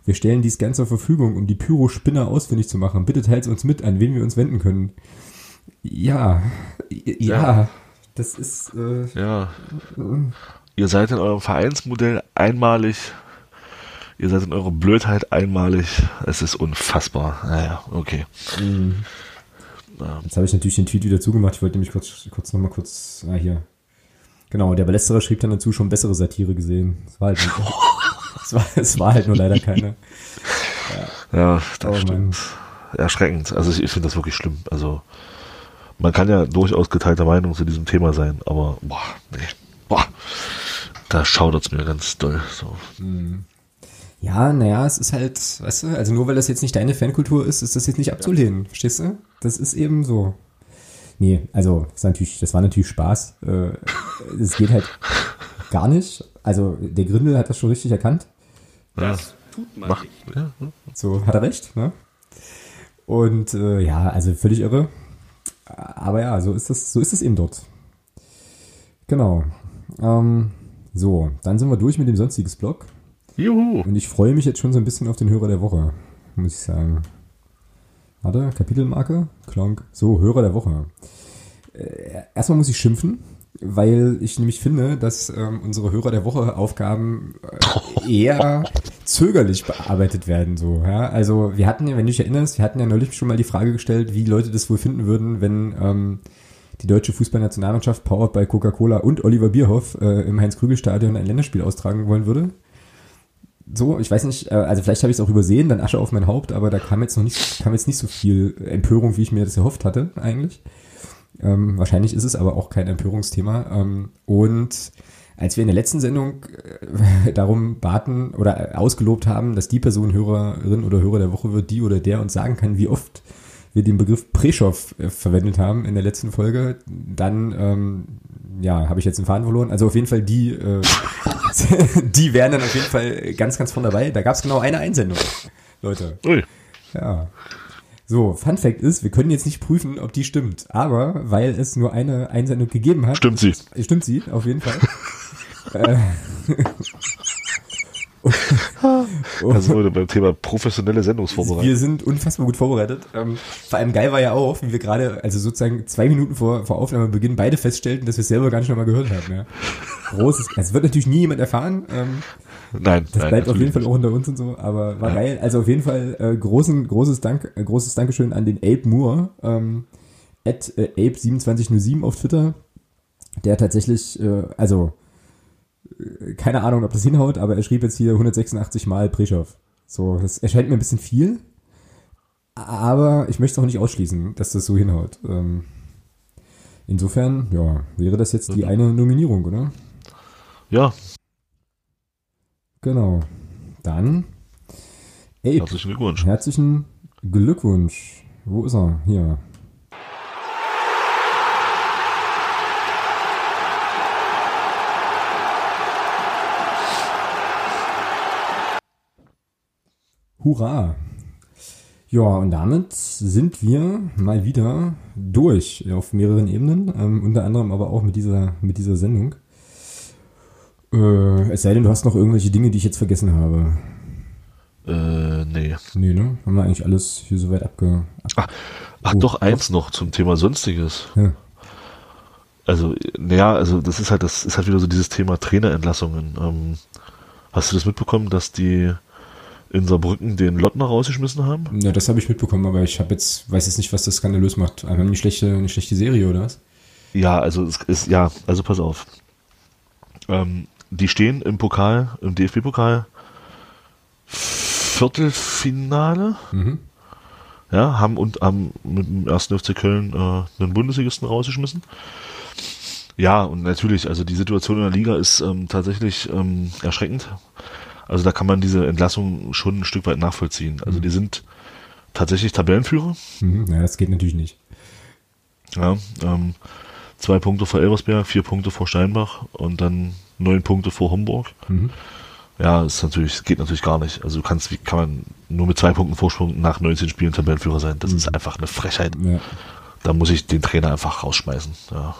Wir stellen dies ganz zur Verfügung, um die Pyro-Spinner ausfindig zu machen. Bitte teilt uns mit, an wen wir uns wenden können. Ja, ja, Ja. das ist, äh, Ja. Ihr seid in eurem Vereinsmodell einmalig. Ihr seid in eurer Blödheit einmalig. Es ist unfassbar. Naja, okay. Jetzt habe ich natürlich den Tweet wieder zugemacht. Ich wollte nämlich kurz, kurz nochmal kurz, ah, hier. Genau, der Belästerer schrieb dann dazu schon bessere Satire gesehen. Es war halt, [laughs] es war, es war halt nur leider keine. Ja, das Oh, stimmt. Erschreckend. Also ich, ich finde das wirklich schlimm. Also man kann ja durchaus geteilter Meinung zu diesem Thema sein, aber boah, nee. Boah, da schaudert's mir ganz doll. So. Ja, naja, es ist halt, weißt du, also nur weil das jetzt nicht deine Fankultur ist, ist das jetzt nicht abzulehnen. Verstehst du? Das ist eben so. Nee, also, das, ist natürlich, das war natürlich Spaß. Äh, Es geht halt gar nicht. Also, der Grindel hat das schon richtig erkannt. Das tut man Mach, nicht. ja, So hat er recht, ne? Und äh, ja, also völlig irre. Aber ja, so ist das, so ist es eben dort. Genau. Ähm, so, dann sind wir durch mit dem sonstiges Blog. Juhu. Und ich freue mich jetzt schon so ein bisschen auf den Hörer der Woche, muss ich sagen. Warte, Kapitelmarke, Klonk. So, Hörer der Woche. Äh, erstmal muss ich schimpfen, weil ich nämlich finde, dass ähm, unsere Hörer der Woche Aufgaben äh, [laughs] eher zögerlich bearbeitet werden. So, ja? Also wir hatten ja, wenn du dich erinnerst, wir hatten ja neulich schon mal die Frage gestellt, wie Leute das wohl finden würden, wenn ähm, die deutsche Fußballnationalmannschaft powered bei Coca-Cola und Oliver Bierhoff äh, im Heinz-Krügel-Stadion ein Länderspiel austragen wollen würde so, ich weiß nicht, äh, also vielleicht habe ich es auch übersehen, dann Asche auf mein Haupt, aber da kam jetzt noch nicht, kam jetzt nicht so viel Empörung, wie ich mir das erhofft hatte, eigentlich. Ähm, wahrscheinlich ist es aber auch kein Empörungsthema. Ähm, und als wir in der letzten Sendung äh, [laughs] darum baten oder ausgelobt haben, dass die Person Hörerin oder Hörer der Woche wird, die oder der uns sagen kann, wie oft wir den Begriff Preschow äh, verwendet haben in der letzten Folge, dann ähm, ja, habe ich jetzt den Faden verloren. Also auf jeden Fall die, äh, [laughs] die wären dann auf jeden Fall ganz, ganz von dabei. Da gab es genau eine Einsendung, Leute. Ui. Ja. So, Fun Fact ist, wir können jetzt nicht prüfen, ob die stimmt, aber weil es nur eine Einsendung gegeben hat. Stimmt sie. Stimmt sie, auf jeden Fall. [laughs] äh, [laughs] [laughs] Wir beim Thema professionelle Sendungsvorbereitung. Wir sind unfassbar gut vorbereitet. Ähm, vor allem geil war ja auch, wie wir gerade, also sozusagen zwei Minuten vor, vor Aufnahmebeginn beide feststellten, dass wir es selber gar nicht nochmal gehört haben. Ja. Großes, es wird natürlich nie jemand erfahren. Ähm, Nein, das nein, bleibt auf jeden Fall auch unter uns und so, aber war geil. Also auf jeden Fall äh, großen, großes Dank, äh, großes Dankeschön an den Abe Moore, ähm, at äh, Abe2707 auf Twitter, der tatsächlich, äh, also keine Ahnung, ob das hinhaut, aber er schrieb jetzt hier 186 Mal Preschow. So, das erscheint mir ein bisschen viel, aber ich möchte auch nicht ausschließen, dass das so hinhaut. Ähm, insofern, ja, wäre das jetzt die eine Nominierung, oder? Ja, Genau. Dann Abe. herzlichen Glückwunsch. Herzlichen Glückwunsch. Wo ist er? Hier. Hurra! Ja, und damit sind wir mal wieder durch auf mehreren Ebenen, ähm, unter anderem aber auch mit dieser, mit dieser Sendung. Äh, es sei denn, du hast noch irgendwelche Dinge, die ich jetzt vergessen habe. Äh, nee. Nee, ne? Haben wir eigentlich alles hier soweit abge... Ab Ach, Oh, doch eins noch zum Thema Sonstiges. ja. Also, naja, also das ist halt, das ist halt wieder so dieses Thema Trainerentlassungen. Ähm, hast du das mitbekommen, dass die in Saarbrücken den Lottner rausgeschmissen haben? ja, das habe ich mitbekommen, aber ich habe jetzt, weiß jetzt nicht, was das skandalös macht. Einfach eine schlechte, eine schlechte Serie, oder was? Ja, also es ist, ja, also pass auf. Ähm, die stehen im Pokal, im DFB-Pokal Viertelfinale, Mhm. ja, haben und haben mit dem ersten FC Köln äh, einen Bundesligisten rausgeschmissen. Ja, und natürlich, also die Situation in der Liga ist ähm, tatsächlich ähm, erschreckend. Also da kann man diese Entlassung schon ein Stück weit nachvollziehen. Also die sind tatsächlich Tabellenführer. Mhm. Naja, das geht natürlich nicht. Ja, ähm, zwei Punkte vor Elversberg, vier Punkte vor Steinbach und dann neun Punkte vor Homburg. Mhm. Ja, ist natürlich, geht natürlich gar nicht. Also du kannst, wie kann man nur mit zwei Punkten Vorsprung nach 19 Spielen Tabellenführer sein? Das ist einfach eine Frechheit. Ja. Da muss ich den Trainer einfach rausschmeißen. Ja,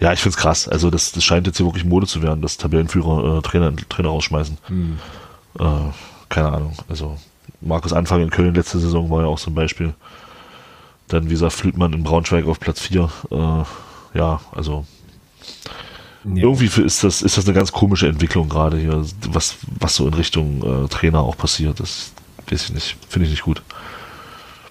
ja ich find's krass. Also das, das scheint jetzt hier wirklich Mode zu werden, dass Tabellenführer äh, Trainer, Trainer rausschmeißen. Äh, keine Ahnung. Also Markus Anfang in Köln letzte Saison war ja auch so ein Beispiel. Dann, wie gesagt, Flütmann in Braunschweig auf Platz 4. Äh, ja, also Ja. irgendwie ist das, ist das eine ganz komische Entwicklung gerade hier, was, was so in Richtung äh, Trainer auch passiert. Das weiß ich nicht, finde ich nicht gut.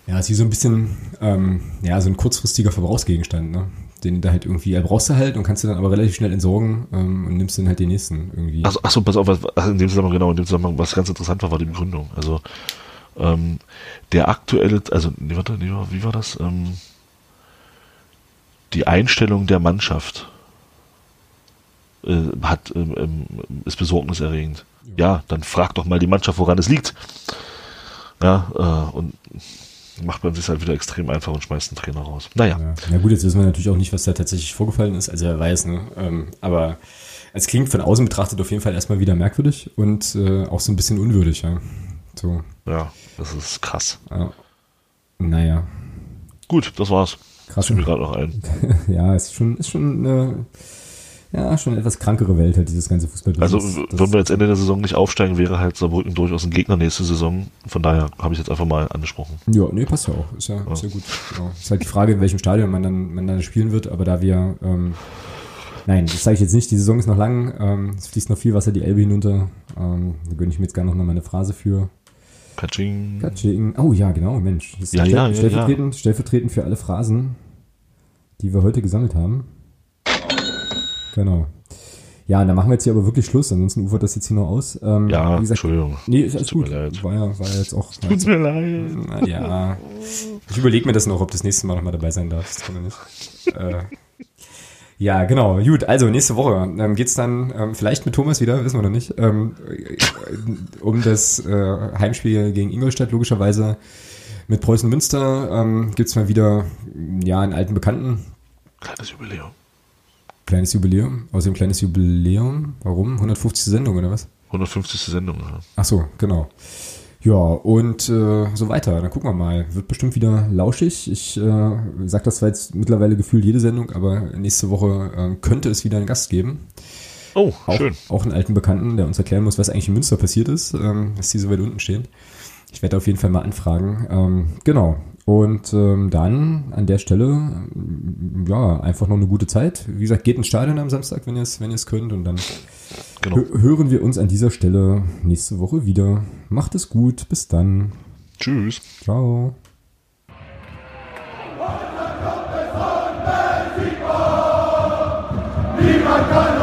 Ja, ist wie so ein bisschen, ähm, ja, so ein kurzfristiger Verbrauchsgegenstand, ne? Den da halt irgendwie, er brauchst du halt und kannst du dann aber relativ schnell entsorgen ähm, und nimmst dann halt den nächsten irgendwie. Achso, achso pass auf, was, ach, in dem Zusammenhang, genau, in dem Zusammenhang, was ganz interessant war, war die Begründung. Also, ähm, der aktuelle, also, nee, warte, nee, wie war das? Ähm, die Einstellung der Mannschaft äh, hat, ähm, ähm, ist besorgniserregend. Ja, dann frag doch mal die Mannschaft, woran es liegt. Ja, äh, und macht man sich halt wieder extrem einfach und schmeißt den Trainer raus. Naja, Ja. ja gut, jetzt wissen wir natürlich auch nicht, was da tatsächlich vorgefallen ist, also wer weiß, ne? Ähm, aber es klingt von außen betrachtet auf jeden Fall erstmal wieder merkwürdig und äh, auch so ein bisschen unwürdig, ja. So, ja, das ist krass. ja. Naja, Gut, das war's. krass. Fiel mir gerade noch ein. [laughs] ja, ist schon, ist schon eine, ja, schon eine etwas krankere Welt halt, dieses ganze fußball Also, würden wir jetzt Ende der Saison nicht aufsteigen, wäre halt Saarbrücken durchaus ein Gegner nächste Saison. Von daher habe ich jetzt einfach mal angesprochen. Ja, nee, passt ja auch. Ist ja, ist ja gut. Genau. Ist halt die Frage, in welchem Stadion man dann, man dann spielen wird, aber da wir, ähm, nein, das sage ich jetzt nicht, die Saison ist noch lang, ähm, es fließt noch viel Wasser die Elbe hinunter, ähm, da gönne ich mir jetzt gar noch mal eine Phrase für. Katsching. Katsching. Oh ja, genau, Mensch. Das ist Ja, ja, ja, stellvertretend, stellvertretend für alle Phrasen, die wir heute gesammelt haben. Genau. Ja, und dann machen wir jetzt hier aber wirklich Schluss, ansonsten ufert das jetzt hier noch aus. Ähm, Ja, wie gesagt, Entschuldigung. Nee, ist alles Tut gut. mir leid. War ja, war ja jetzt auch. [laughs] Tut mir leid. Na ja. Ich überlege mir das noch, ob das nächste Mal nochmal dabei sein darf. Das kann man nicht. äh, ja, genau. Gut, also nächste Woche ähm, geht's dann ähm, vielleicht mit Thomas wieder, wissen wir noch nicht, ähm, äh, um das äh, Heimspiel gegen Ingolstadt, logischerweise. Mit Preußen Münster ähm, gibt's mal wieder ja einen alten Bekannten. Kleines Jubiläum. Kleines Jubiläum. Außerdem kleines Jubiläum. Warum? 150. Sendung oder was? 150. Sendung. Ja. Ach so, genau. Ja, und äh, so weiter. Dann gucken wir mal. Wird bestimmt wieder lauschig. Ich äh, sag das zwar jetzt mittlerweile gefühlt jede Sendung, aber nächste Woche äh, könnte es wieder einen Gast geben. Oh, Auch, schön. auch einen alten Bekannten, der uns erklären muss, was eigentlich in Münster passiert ist, ähm, dass die so weit unten stehen. Ich werde auf jeden Fall mal anfragen. Ähm, genau. Und ähm, dann an der Stelle, ja, einfach noch eine gute Zeit. Wie gesagt, geht ins Stadion am Samstag, wenn ihr es wenn ihr es könnt. Und dann Genau. hö- hören wir uns an dieser Stelle nächste Woche wieder. Macht es gut. Bis dann. Tschüss. Ciao. Niemand kann